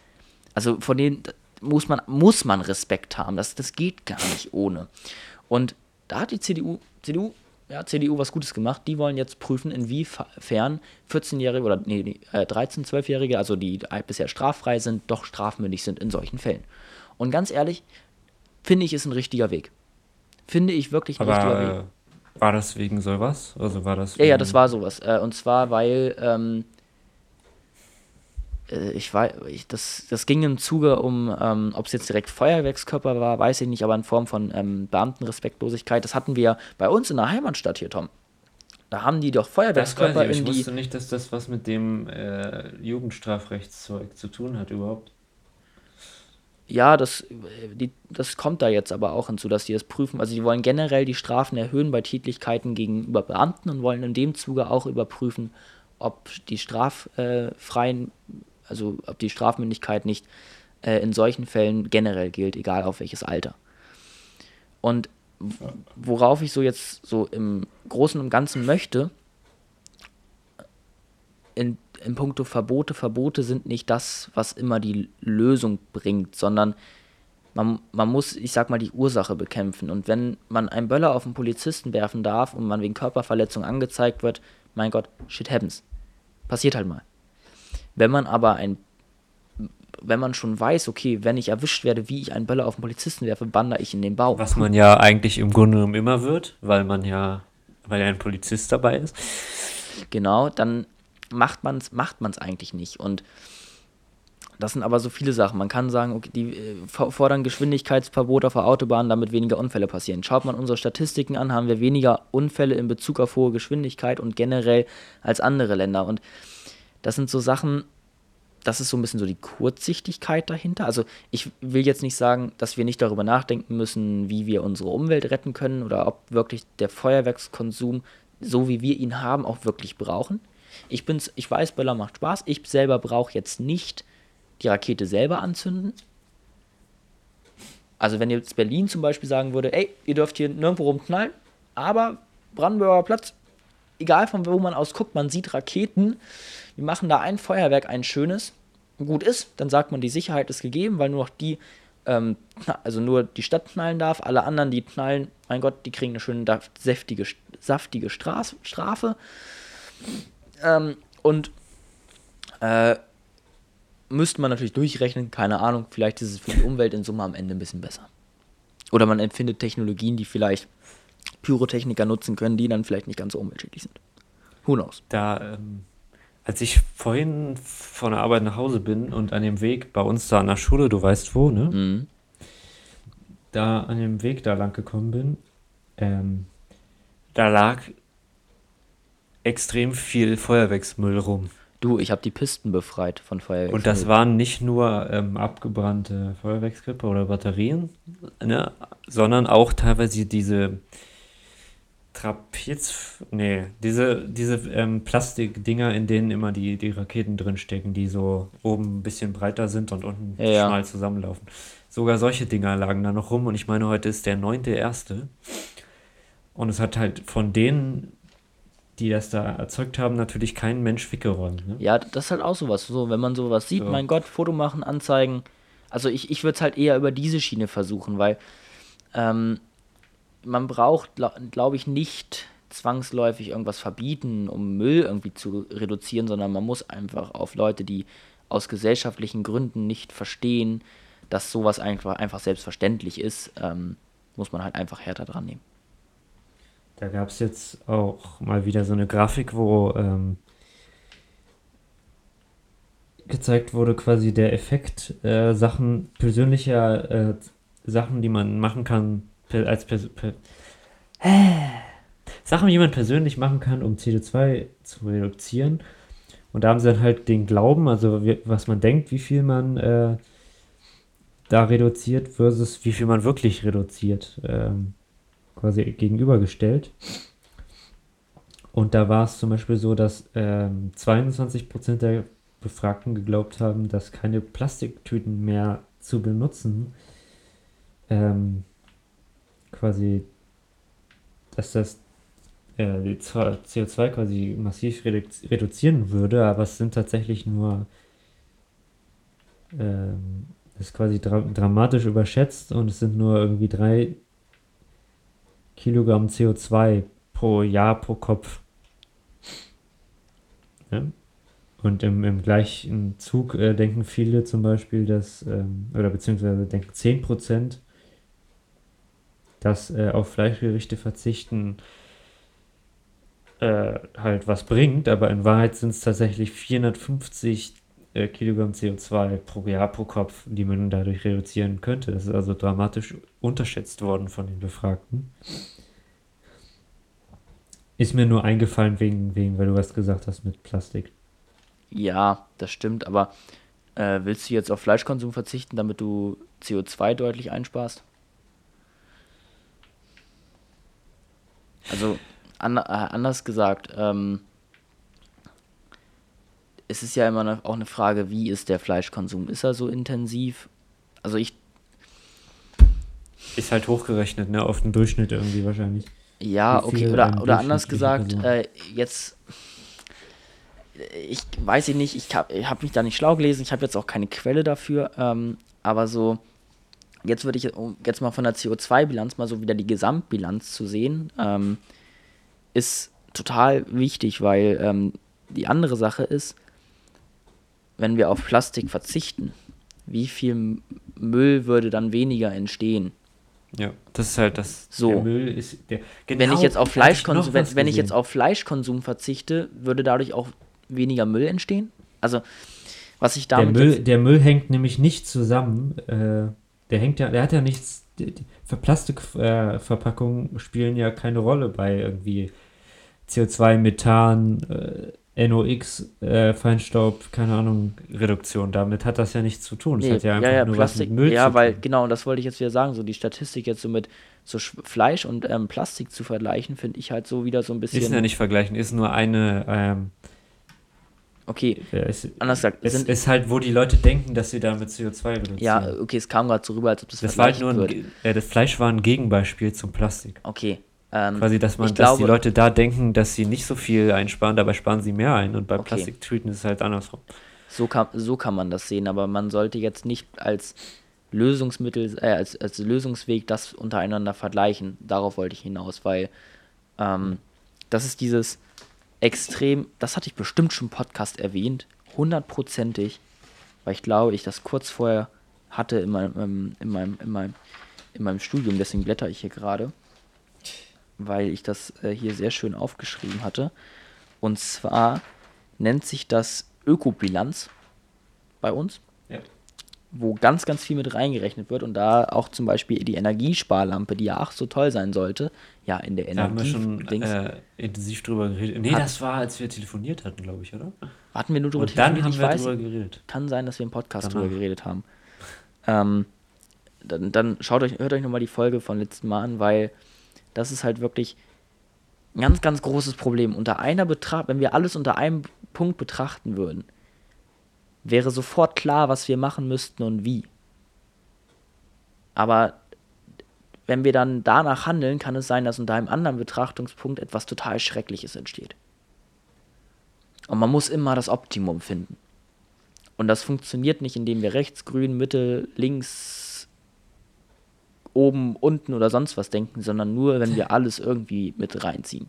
also von denen muss man, muss man Respekt haben, das, das geht gar nicht ohne. Und da hat die CDU, CDU, ja, CDU was Gutes gemacht, die wollen jetzt prüfen, inwiefern 14-Jährige oder nee, nee, 13-, 12-Jährige, also die bisher straffrei sind, doch strafmündig sind in solchen Fällen. Und ganz ehrlich, finde ich, ist ein richtiger Weg. Finde ich wirklich ein Aber Weg. äh, war das wegen sowas? Also war das Ja, ja, das war sowas. Äh, und zwar, weil ähm, äh, ich weiß, ich, das, das ging im Zuge um, ähm, ob es jetzt direkt Feuerwerkskörper war, weiß ich nicht, aber in Form von ähm, Beamtenrespektlosigkeit. Das hatten wir bei uns in der Heimatstadt hier, Tom. Da haben die doch Das weiß ich, Feuerwerkskörper aber ich in die. wusste nicht, dass das was mit dem äh, Jugendstrafrechtszeug zu tun hat überhaupt. Ja, das, äh, die, das kommt da jetzt aber auch hinzu, dass die das prüfen. Also die wollen generell die Strafen erhöhen bei Tätlichkeiten gegenüber Beamten und wollen in dem Zuge auch überprüfen, ob die straffreien, also ob die Strafmündigkeit nicht äh, in solchen Fällen generell gilt, egal auf welches Alter. Und worauf ich so jetzt so im Großen und Ganzen möchte, in, in puncto Verbote, Verbote sind nicht das, was immer die Lösung bringt, sondern man, man muss, ich sag mal, die Ursache bekämpfen. Und wenn man einen Böller auf einen Polizisten werfen darf und man wegen Körperverletzung angezeigt wird, mein Gott, shit happens. Passiert halt mal. Wenn man aber ein, wenn man schon weiß, okay, wenn ich erwischt werde, wie ich einen Böller auf einen Polizisten werfe, bander ich in den Bauch. Was man ja eigentlich im Grunde genommen immer wird, weil man ja, weil ja ein Polizist dabei ist. Genau, dann macht man es macht man's eigentlich nicht. Und das sind aber so viele Sachen. Man kann sagen, okay, die äh, for- fordern Geschwindigkeitsverbot auf der Autobahn, damit weniger Unfälle passieren. Schaut man unsere Statistiken an, haben wir weniger Unfälle in Bezug auf hohe Geschwindigkeit und generell als andere Länder. Und das sind so Sachen, das ist so ein bisschen so die Kurzsichtigkeit dahinter. Also ich will jetzt nicht sagen, dass wir nicht darüber nachdenken müssen, wie wir unsere Umwelt retten können oder ob wirklich der Feuerwerkskonsum, so wie wir ihn haben, auch wirklich brauchen. Ich bin's, ich weiß, Böller macht Spaß. Ich selber brauche jetzt nicht die Rakete selber anzünden. Also wenn jetzt Berlin zum Beispiel sagen würde, ey, ihr dürft hier nirgendwo rumknallen, aber Brandenburger Platz, egal von wo man aus guckt, man sieht Raketen, wir machen da ein Feuerwerk, ein schönes, gut ist, dann sagt man, die Sicherheit ist gegeben, weil nur noch die, ähm, also nur die Stadt knallen darf, alle anderen, die knallen, mein Gott, die kriegen eine schöne, saftige, saftige Strafe. Ähm, und äh, müsste man natürlich durchrechnen, keine Ahnung, vielleicht ist es für die Umwelt in Summe am Ende ein bisschen besser. Oder man empfindet Technologien, die vielleicht Pyrotechniker nutzen können, die dann vielleicht nicht ganz so umweltschädlich sind. Who knows? Da, ähm, als ich vorhin von der Arbeit nach Hause bin und an dem Weg bei uns da an der Schule, du weißt wo, ne? Mhm. Da an dem Weg da lang gekommen bin, ähm, da lag extrem viel Feuerwerksmüll rum. Du, ich habe die Pisten befreit von Feuerwehr. Und das waren nicht nur ähm, abgebrannte Feuerwerkskörper oder Batterien, ne, sondern auch teilweise diese Trapez, nee, diese, diese ähm, Plastikdinger, in denen immer die, die Raketen drinstecken, die so oben ein bisschen breiter sind und unten ja. schmal zusammenlaufen. Sogar solche Dinger lagen da noch rum und ich meine, heute ist der neunte erste. Und es hat halt von denen, die das da erzeugt haben, natürlich kein Mensch weggeräumt. Ne? Ja, das ist halt auch sowas. So, wenn man sowas sieht, So. mein Gott, Foto machen, anzeigen. Also ich, ich würde es halt eher über diese Schiene versuchen, weil ähm, man braucht, glaube glaub ich, nicht zwangsläufig irgendwas verbieten, um Müll irgendwie zu reduzieren, sondern man muss einfach auf Leute, die aus gesellschaftlichen Gründen nicht verstehen, dass sowas einfach, einfach selbstverständlich ist, ähm, muss man halt einfach härter dran nehmen. Da gab es jetzt auch mal wieder so eine Grafik, wo ähm, gezeigt wurde, quasi der Effekt äh, Sachen, persönlicher äh, Sachen, die man machen kann, als Pers per, Sachen, die man persönlich machen kann, um CO2 zu reduzieren. Und da haben sie dann halt den Glauben, also wie, was man denkt, wie viel man äh, da reduziert versus wie viel man wirklich reduziert, ähm, quasi gegenübergestellt. Und da war es zum Beispiel so, dass ähm, 22% der Befragten geglaubt haben, dass keine Plastiktüten mehr zu benutzen ähm, quasi, dass das äh, die CO2 quasi massiv redu reduzieren würde, aber es sind tatsächlich nur, ähm, ist quasi dra dramatisch überschätzt und es sind nur irgendwie drei Kilogramm CO2 pro Jahr pro Kopf. Ja? Und im, im gleichen Zug äh, denken viele zum Beispiel, dass, ähm, oder beziehungsweise denken 10%, dass äh, auf Fleischgerichte verzichten äh, halt was bringt, aber in Wahrheit sind es tatsächlich 450 äh, Kilogramm CO2 pro Jahr pro Kopf, die man dadurch reduzieren könnte. Das ist also dramatisch unterschätzt worden von den Befragten. Ist mir nur eingefallen, wegen, wegen, weil du was gesagt hast mit Plastik. Ja, das stimmt, aber äh, willst du jetzt auf Fleischkonsum verzichten, damit du CO2 deutlich einsparst? Also, an, äh, anders gesagt, ähm, es ist ja immer auch eine Frage, wie ist der Fleischkonsum? Ist er so intensiv? Also ich. Ist halt hochgerechnet, ne? Auf den Durchschnitt irgendwie wahrscheinlich. Ja, okay, oder, oder anders gesagt, äh, jetzt ich weiß ich nicht, ich habe hab mich da nicht schlau gelesen, ich habe jetzt auch keine Quelle dafür, ähm, aber so, jetzt würde ich, um jetzt mal von der CO2-Bilanz mal so wieder die Gesamtbilanz zu sehen, ähm, ist total wichtig, weil ähm, die andere Sache ist, wenn wir auf Plastik verzichten, wie viel Müll würde dann weniger entstehen? Ja, das ist halt das. So. Der Müll ist der, wenn ich genau, jetzt auf Fleischkonsum, wenn, wenn ich jetzt auf Fleischkonsum verzichte, würde dadurch auch weniger Müll entstehen? Also, was ich der damit Müll, jetzt, der Müll hängt nämlich nicht zusammen. Äh, der hängt ja, der hat ja nichts. Die, die, für Plastikverpackungen spielen ja keine Rolle bei irgendwie CO2, Methan, äh, NOx, äh, Feinstaub, keine Ahnung, Reduktion. Damit hat das ja nichts zu tun. Das Nee, hat ja einfach ja, ja, nur Plastik, was mit Müll ja, weil genau, das wollte ich jetzt wieder sagen, so die Statistik jetzt so mit so Sch- Fleisch und ähm, Plastik zu vergleichen, finde ich halt so wieder so ein bisschen. Ist ja nicht vergleichen, ist nur eine. Ähm, Okay, Ja, es, anders gesagt, es sind, ist halt, wo die Leute denken, dass sie damit CO2 reduzieren. ja, okay, es kam gerade so rüber, als ob das, das war halt nur ein, äh, das Fleisch war ein Gegenbeispiel zum Plastik. Okay, ähm, Quasi, dass man, dass die glaube- Leute da denken, dass sie nicht so viel einsparen, dabei sparen sie mehr ein und bei Okay. Plastiktüten ist es halt andersrum. so kann, so kann man das sehen, aber man sollte jetzt nicht als Lösungsmittel, äh, als, als Lösungsweg das untereinander vergleichen. Darauf wollte ich hinaus, weil ähm, das ist dieses extrem, das hatte ich bestimmt schon im Podcast erwähnt, hundertprozentig, weil ich glaube, ich das kurz vorher hatte in meinem, ähm, in meinem, in meinem, in meinem Studium, deswegen blätter ich hier gerade, weil ich das äh, hier sehr schön aufgeschrieben hatte. Und zwar nennt sich das Ökobilanz bei uns, Ja. wo ganz, ganz viel mit reingerechnet wird und da auch zum Beispiel die Energiesparlampe, die ja ach so toll sein sollte, ja in der Da haben wir Energie. schon äh, intensiv drüber geredet. Nee, das war, als wir telefoniert hatten, glaube ich, oder? hatten wir nur drüber Und dann telefoniert? haben Ich wir weiß, drüber geredet. kann sein, dass wir im Podcast Danach. drüber geredet haben. Ähm, dann, dann schaut euch, hört euch nochmal die Folge von letzten Mal an, weil das ist halt wirklich ein ganz, ganz großes Problem. Unter einer Betracht, wenn wir alles unter einem Punkt betrachten würden, wäre sofort klar, was wir machen müssten und wie. Aber wenn wir dann danach handeln, kann es sein, dass unter einem anderen Betrachtungspunkt etwas total Schreckliches entsteht. Und man muss immer das Optimum finden. Und das funktioniert nicht, indem wir rechts, grün, Mitte, links, oben, unten oder sonst was denken, sondern nur, wenn wir alles irgendwie mit reinziehen.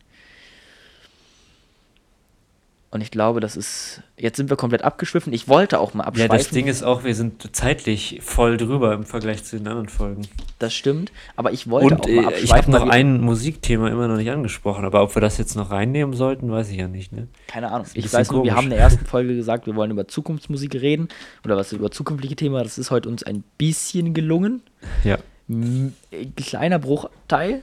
Und ich glaube, das ist. Jetzt sind wir komplett abgeschwiffen. Ich wollte auch mal Ja, abschweifen. das Ding ist auch, wir sind zeitlich voll drüber im Vergleich zu den anderen Folgen. Das stimmt. Aber ich wollte Und auch mal äh, abschweifen. ich habe noch ein Musikthema immer noch nicht angesprochen, aber ob wir das jetzt noch reinnehmen sollten, weiß ich ja nicht. Ne? Keine Ahnung. Ich weiß nur, wir haben in der ersten Folge gesagt, wir wollen über Zukunftsmusik reden. Oder was über zukünftige Themen. Das ist heute uns ein bisschen gelungen. Ja. Kleiner Bruchteil.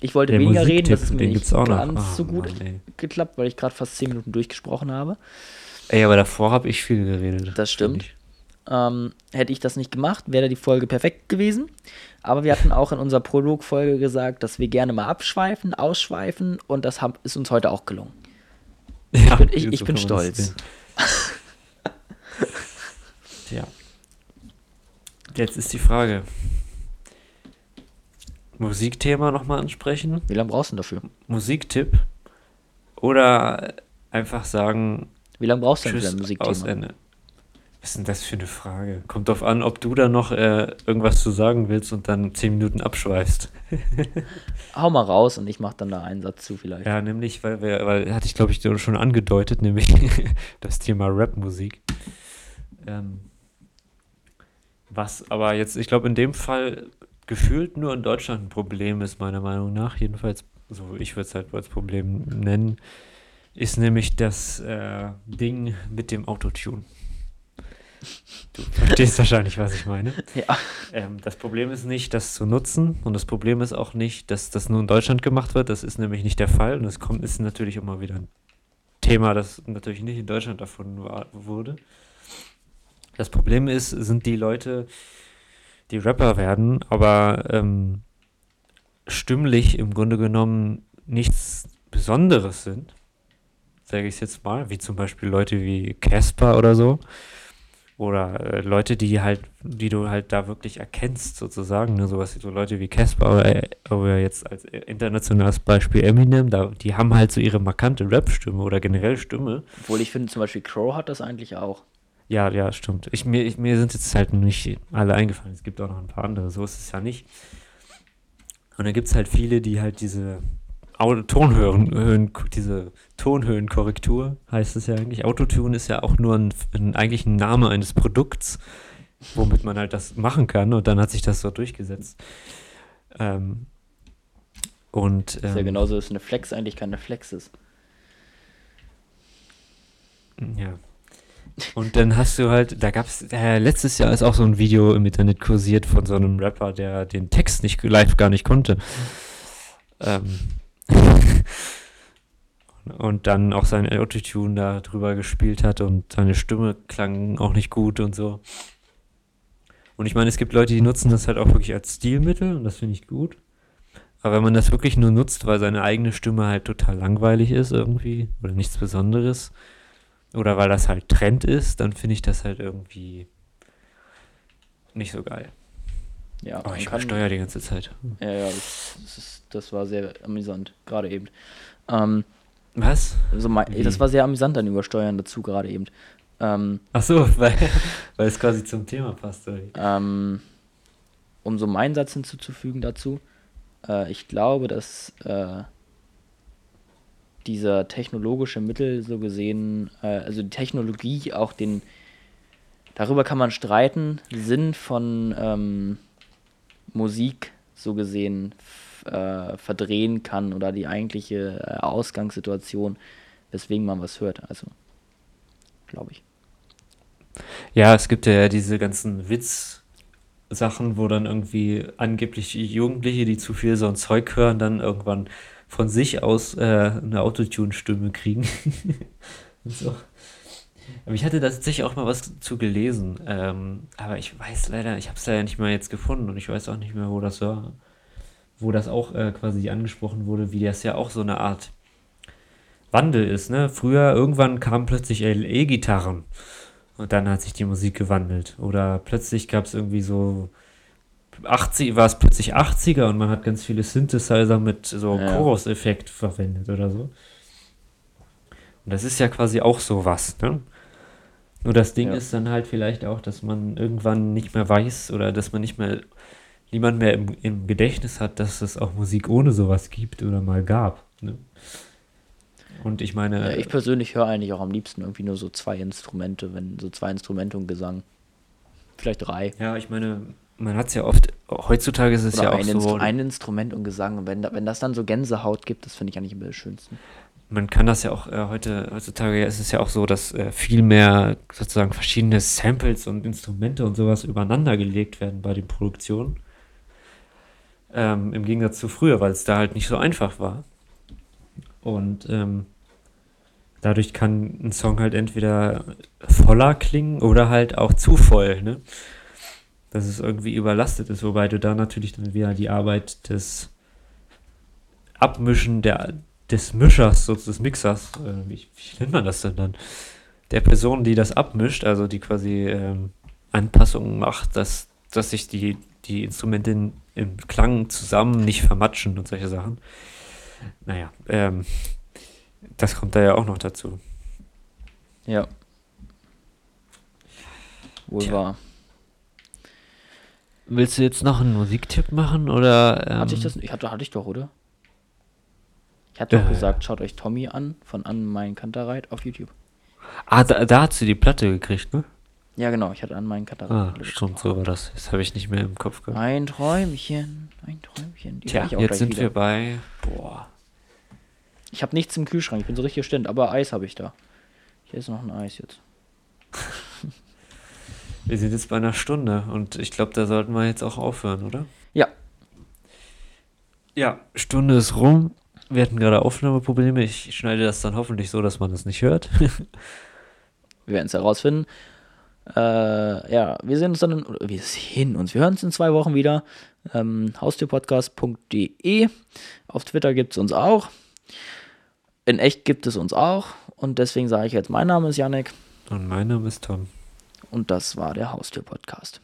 Ich wollte Der weniger reden, das ist mir nicht ganz Ah, so gut Mann, geklappt, weil ich gerade fast 10 Minuten durchgesprochen habe. Ey, aber davor habe ich viel geredet. Das stimmt. ich. Ähm, hätte ich das nicht gemacht, wäre die Folge perfekt gewesen. Aber wir hatten auch in unserer Prolog-Folge gesagt, dass wir gerne mal abschweifen, ausschweifen und das hab, ist uns heute auch gelungen. Ja, bin- ich- ich bin stolz. (laughs) Ja. Jetzt ist die Frage. Musikthema nochmal ansprechen? Wie lange brauchst du denn dafür? Musiktipp? Oder einfach sagen, Wie lange brauchst du denn für dein aus Musikthema? Ende. Was ist denn das für eine Frage? Kommt drauf an, ob du da noch äh, irgendwas zu sagen willst und dann zehn Minuten abschweifst. (laughs) Hau mal raus und ich mach dann da einen Satz zu vielleicht. Ja, nämlich, weil wir, weil hatte ich glaube ich schon angedeutet, nämlich (laughs) das Thema Rapmusik. Ähm, was aber jetzt, ich glaube in dem Fall gefühlt nur in Deutschland ein Problem ist, meiner Meinung nach. Jedenfalls, so ich würde es halt als Problem nennen, ist nämlich das äh, Ding mit dem Autotune. Du verstehst (laughs) wahrscheinlich, was ich meine. Ja. Ähm, das Problem ist nicht, das zu nutzen und das Problem ist auch nicht, dass das nur in Deutschland gemacht wird. Das ist nämlich nicht der Fall und es kommt ist natürlich immer wieder ein Thema, das natürlich nicht in Deutschland erfunden war, wurde. Das Problem ist, sind die Leute, die Rapper werden, aber ähm, stimmlich im Grunde genommen nichts Besonderes sind, sage ich es jetzt mal, wie zum Beispiel Leute wie Casper oder so. Oder äh, Leute, die halt, die du halt da wirklich erkennst, sozusagen, ne? sowas wie so Leute wie Casper oder, äh, oder jetzt als äh, internationales Beispiel Eminem, da, die haben halt so ihre markante Rap-Stimme oder generell Stimme. Obwohl ich finde, zum Beispiel Crow hat das eigentlich auch. Ja, ja, stimmt. Ich, mir, ich, mir sind jetzt halt nicht alle eingefallen. Es gibt auch noch ein paar andere, so ist es ja nicht. Und dann gibt es halt viele, die halt diese Tonhöhen, Höhen, diese Tonhöhenkorrektur, heißt es ja eigentlich. Autotune ist ja auch nur ein, ein, eigentlich ein Name eines Produkts, womit man halt das machen kann. Und dann hat sich das so durchgesetzt. Ähm, und Ist ja ähm, genauso, dass eine Flex eigentlich keine Flex ist. Ja. Und dann hast du halt, da gab's, äh, letztes Jahr ist auch so ein Video im Internet kursiert von so einem Rapper, der den Text nicht live gar nicht konnte. Ähm. (laughs) und dann auch sein Autotune da drüber gespielt hat und seine Stimme klang auch nicht gut und so. Und ich meine, es gibt Leute, die nutzen das halt auch wirklich als Stilmittel und das finde ich gut. Aber wenn man das wirklich nur nutzt, weil seine eigene Stimme halt total langweilig ist irgendwie oder nichts Besonderes, oder weil das halt Trend ist, dann finde ich das halt irgendwie nicht so geil. Ja, man ich kann- übersteuere die ganze Zeit. Ja, ja, das, das, ist, das war sehr amüsant, gerade eben. Ähm, Was? so mein, das war sehr amüsant, dann Übersteuern dazu, gerade eben. Ähm, Ach so, (laughs) weil, weil es quasi zum Thema passt. Ähm, um so meinen Satz hinzuzufügen dazu, äh, ich glaube, dass äh, dieser technologische Mittel so gesehen, äh, also die Technologie auch den, darüber kann man streiten, Sinn von ähm, Musik so gesehen äh, verdrehen kann oder die eigentliche äh, Ausgangssituation, weswegen man was hört. Also, glaube ich. Ja, es gibt ja diese ganzen Witz-Sachen, wo dann irgendwie angeblich Jugendliche, die zu viel so ein Zeug hören, dann irgendwann von sich aus äh, eine Autotune-Stimme kriegen. (laughs) So. Aber ich hatte da tatsächlich auch mal was zu gelesen. Ähm, aber ich weiß leider, ich habe es leider nicht mehr jetzt gefunden und ich weiß auch nicht mehr, wo das war. Wo das auch äh, quasi angesprochen wurde, wie das ja auch so eine Art Wandel ist. Ne? Früher, irgendwann kamen plötzlich LE-Gitarren. Und dann hat sich die Musik gewandelt. Oder plötzlich gab es irgendwie so 80, war es plötzlich 80er und man hat ganz viele Synthesizer mit so Ja. Chorus-Effekt verwendet oder so. Und das ist ja quasi auch sowas, ne? Nur das Ding Ja. ist dann halt vielleicht auch, dass man irgendwann nicht mehr weiß oder dass man nicht mehr, niemand mehr im, im Gedächtnis hat, dass es auch Musik ohne sowas gibt oder mal gab. Ne? Und ich meine, Ja, ich persönlich höre eigentlich auch am liebsten irgendwie nur so zwei Instrumente, wenn so zwei Instrumente und Gesang. Vielleicht drei. Ja, ich meine, man hat es ja oft, heutzutage ist es Oder ja auch ein, so, Instru ein Instrument und Gesang. Und wenn, wenn das dann so Gänsehaut gibt, das finde ich eigentlich immer das Schönste. man kann das ja auch äh, heute, heutzutage ist es ja auch so, dass äh, viel mehr sozusagen verschiedene Samples und Instrumente und sowas übereinander gelegt werden bei den Produktionen. Ähm, Im Gegensatz zu früher, weil es da halt nicht so einfach war. Und ähm, dadurch kann ein Song halt entweder voller klingen oder halt auch zu voll, ne? Dass es irgendwie überlastet ist, wobei du da natürlich dann wieder die Arbeit des Abmischen der, des Mischers, so des Mixers, äh, wie, wie nennt man das denn dann? Der Person, die das abmischt, also die quasi ähm, Anpassungen macht, dass dass sich die, die Instrumente in, im Klang zusammen nicht vermatschen und solche Sachen. Naja, ähm, das kommt da ja auch noch dazu. Ja. Wohl Tja. wahr. Willst du jetzt noch einen Musiktipp machen oder? Ähm, Hatte ich das? Ich hatte, hatte ich doch, oder? Ich hatte doch Äh. gesagt, schaut euch Tommy an von An Mein Kantereit auf YouTube. Ah, da, da hast du die Platte gekriegt, ne? Ja, genau, ich hatte An Mein Ah, Kantereit. stimmt, so war das. Das habe ich nicht mehr im Kopf gehabt. Ein Träumchen, ein Träumchen. Die Tja, jetzt sind wieder. wir bei. Boah. Ich habe nichts im Kühlschrank, ich bin so richtig gestimmt, aber Eis habe ich da. Hier ist noch ein Eis jetzt. Wir sind jetzt bei einer Stunde und ich glaube, da sollten wir jetzt auch aufhören, oder? Ja, Ja, Stunde ist rum. Wir hatten gerade Aufnahmeprobleme. Ich schneide das dann hoffentlich so, dass man das nicht hört. (laughs) wir werden es herausfinden. Äh, ja, wir sehen uns dann, wir sehen uns, wir hören uns in zwei Wochen wieder. Ähm, Haustürpodcast.de. Auf Twitter gibt es uns auch. In echt gibt es uns auch. Und deswegen sage ich jetzt, mein Name ist Yannick Und mein Name ist Tom. Und das war der Haustürpodcast.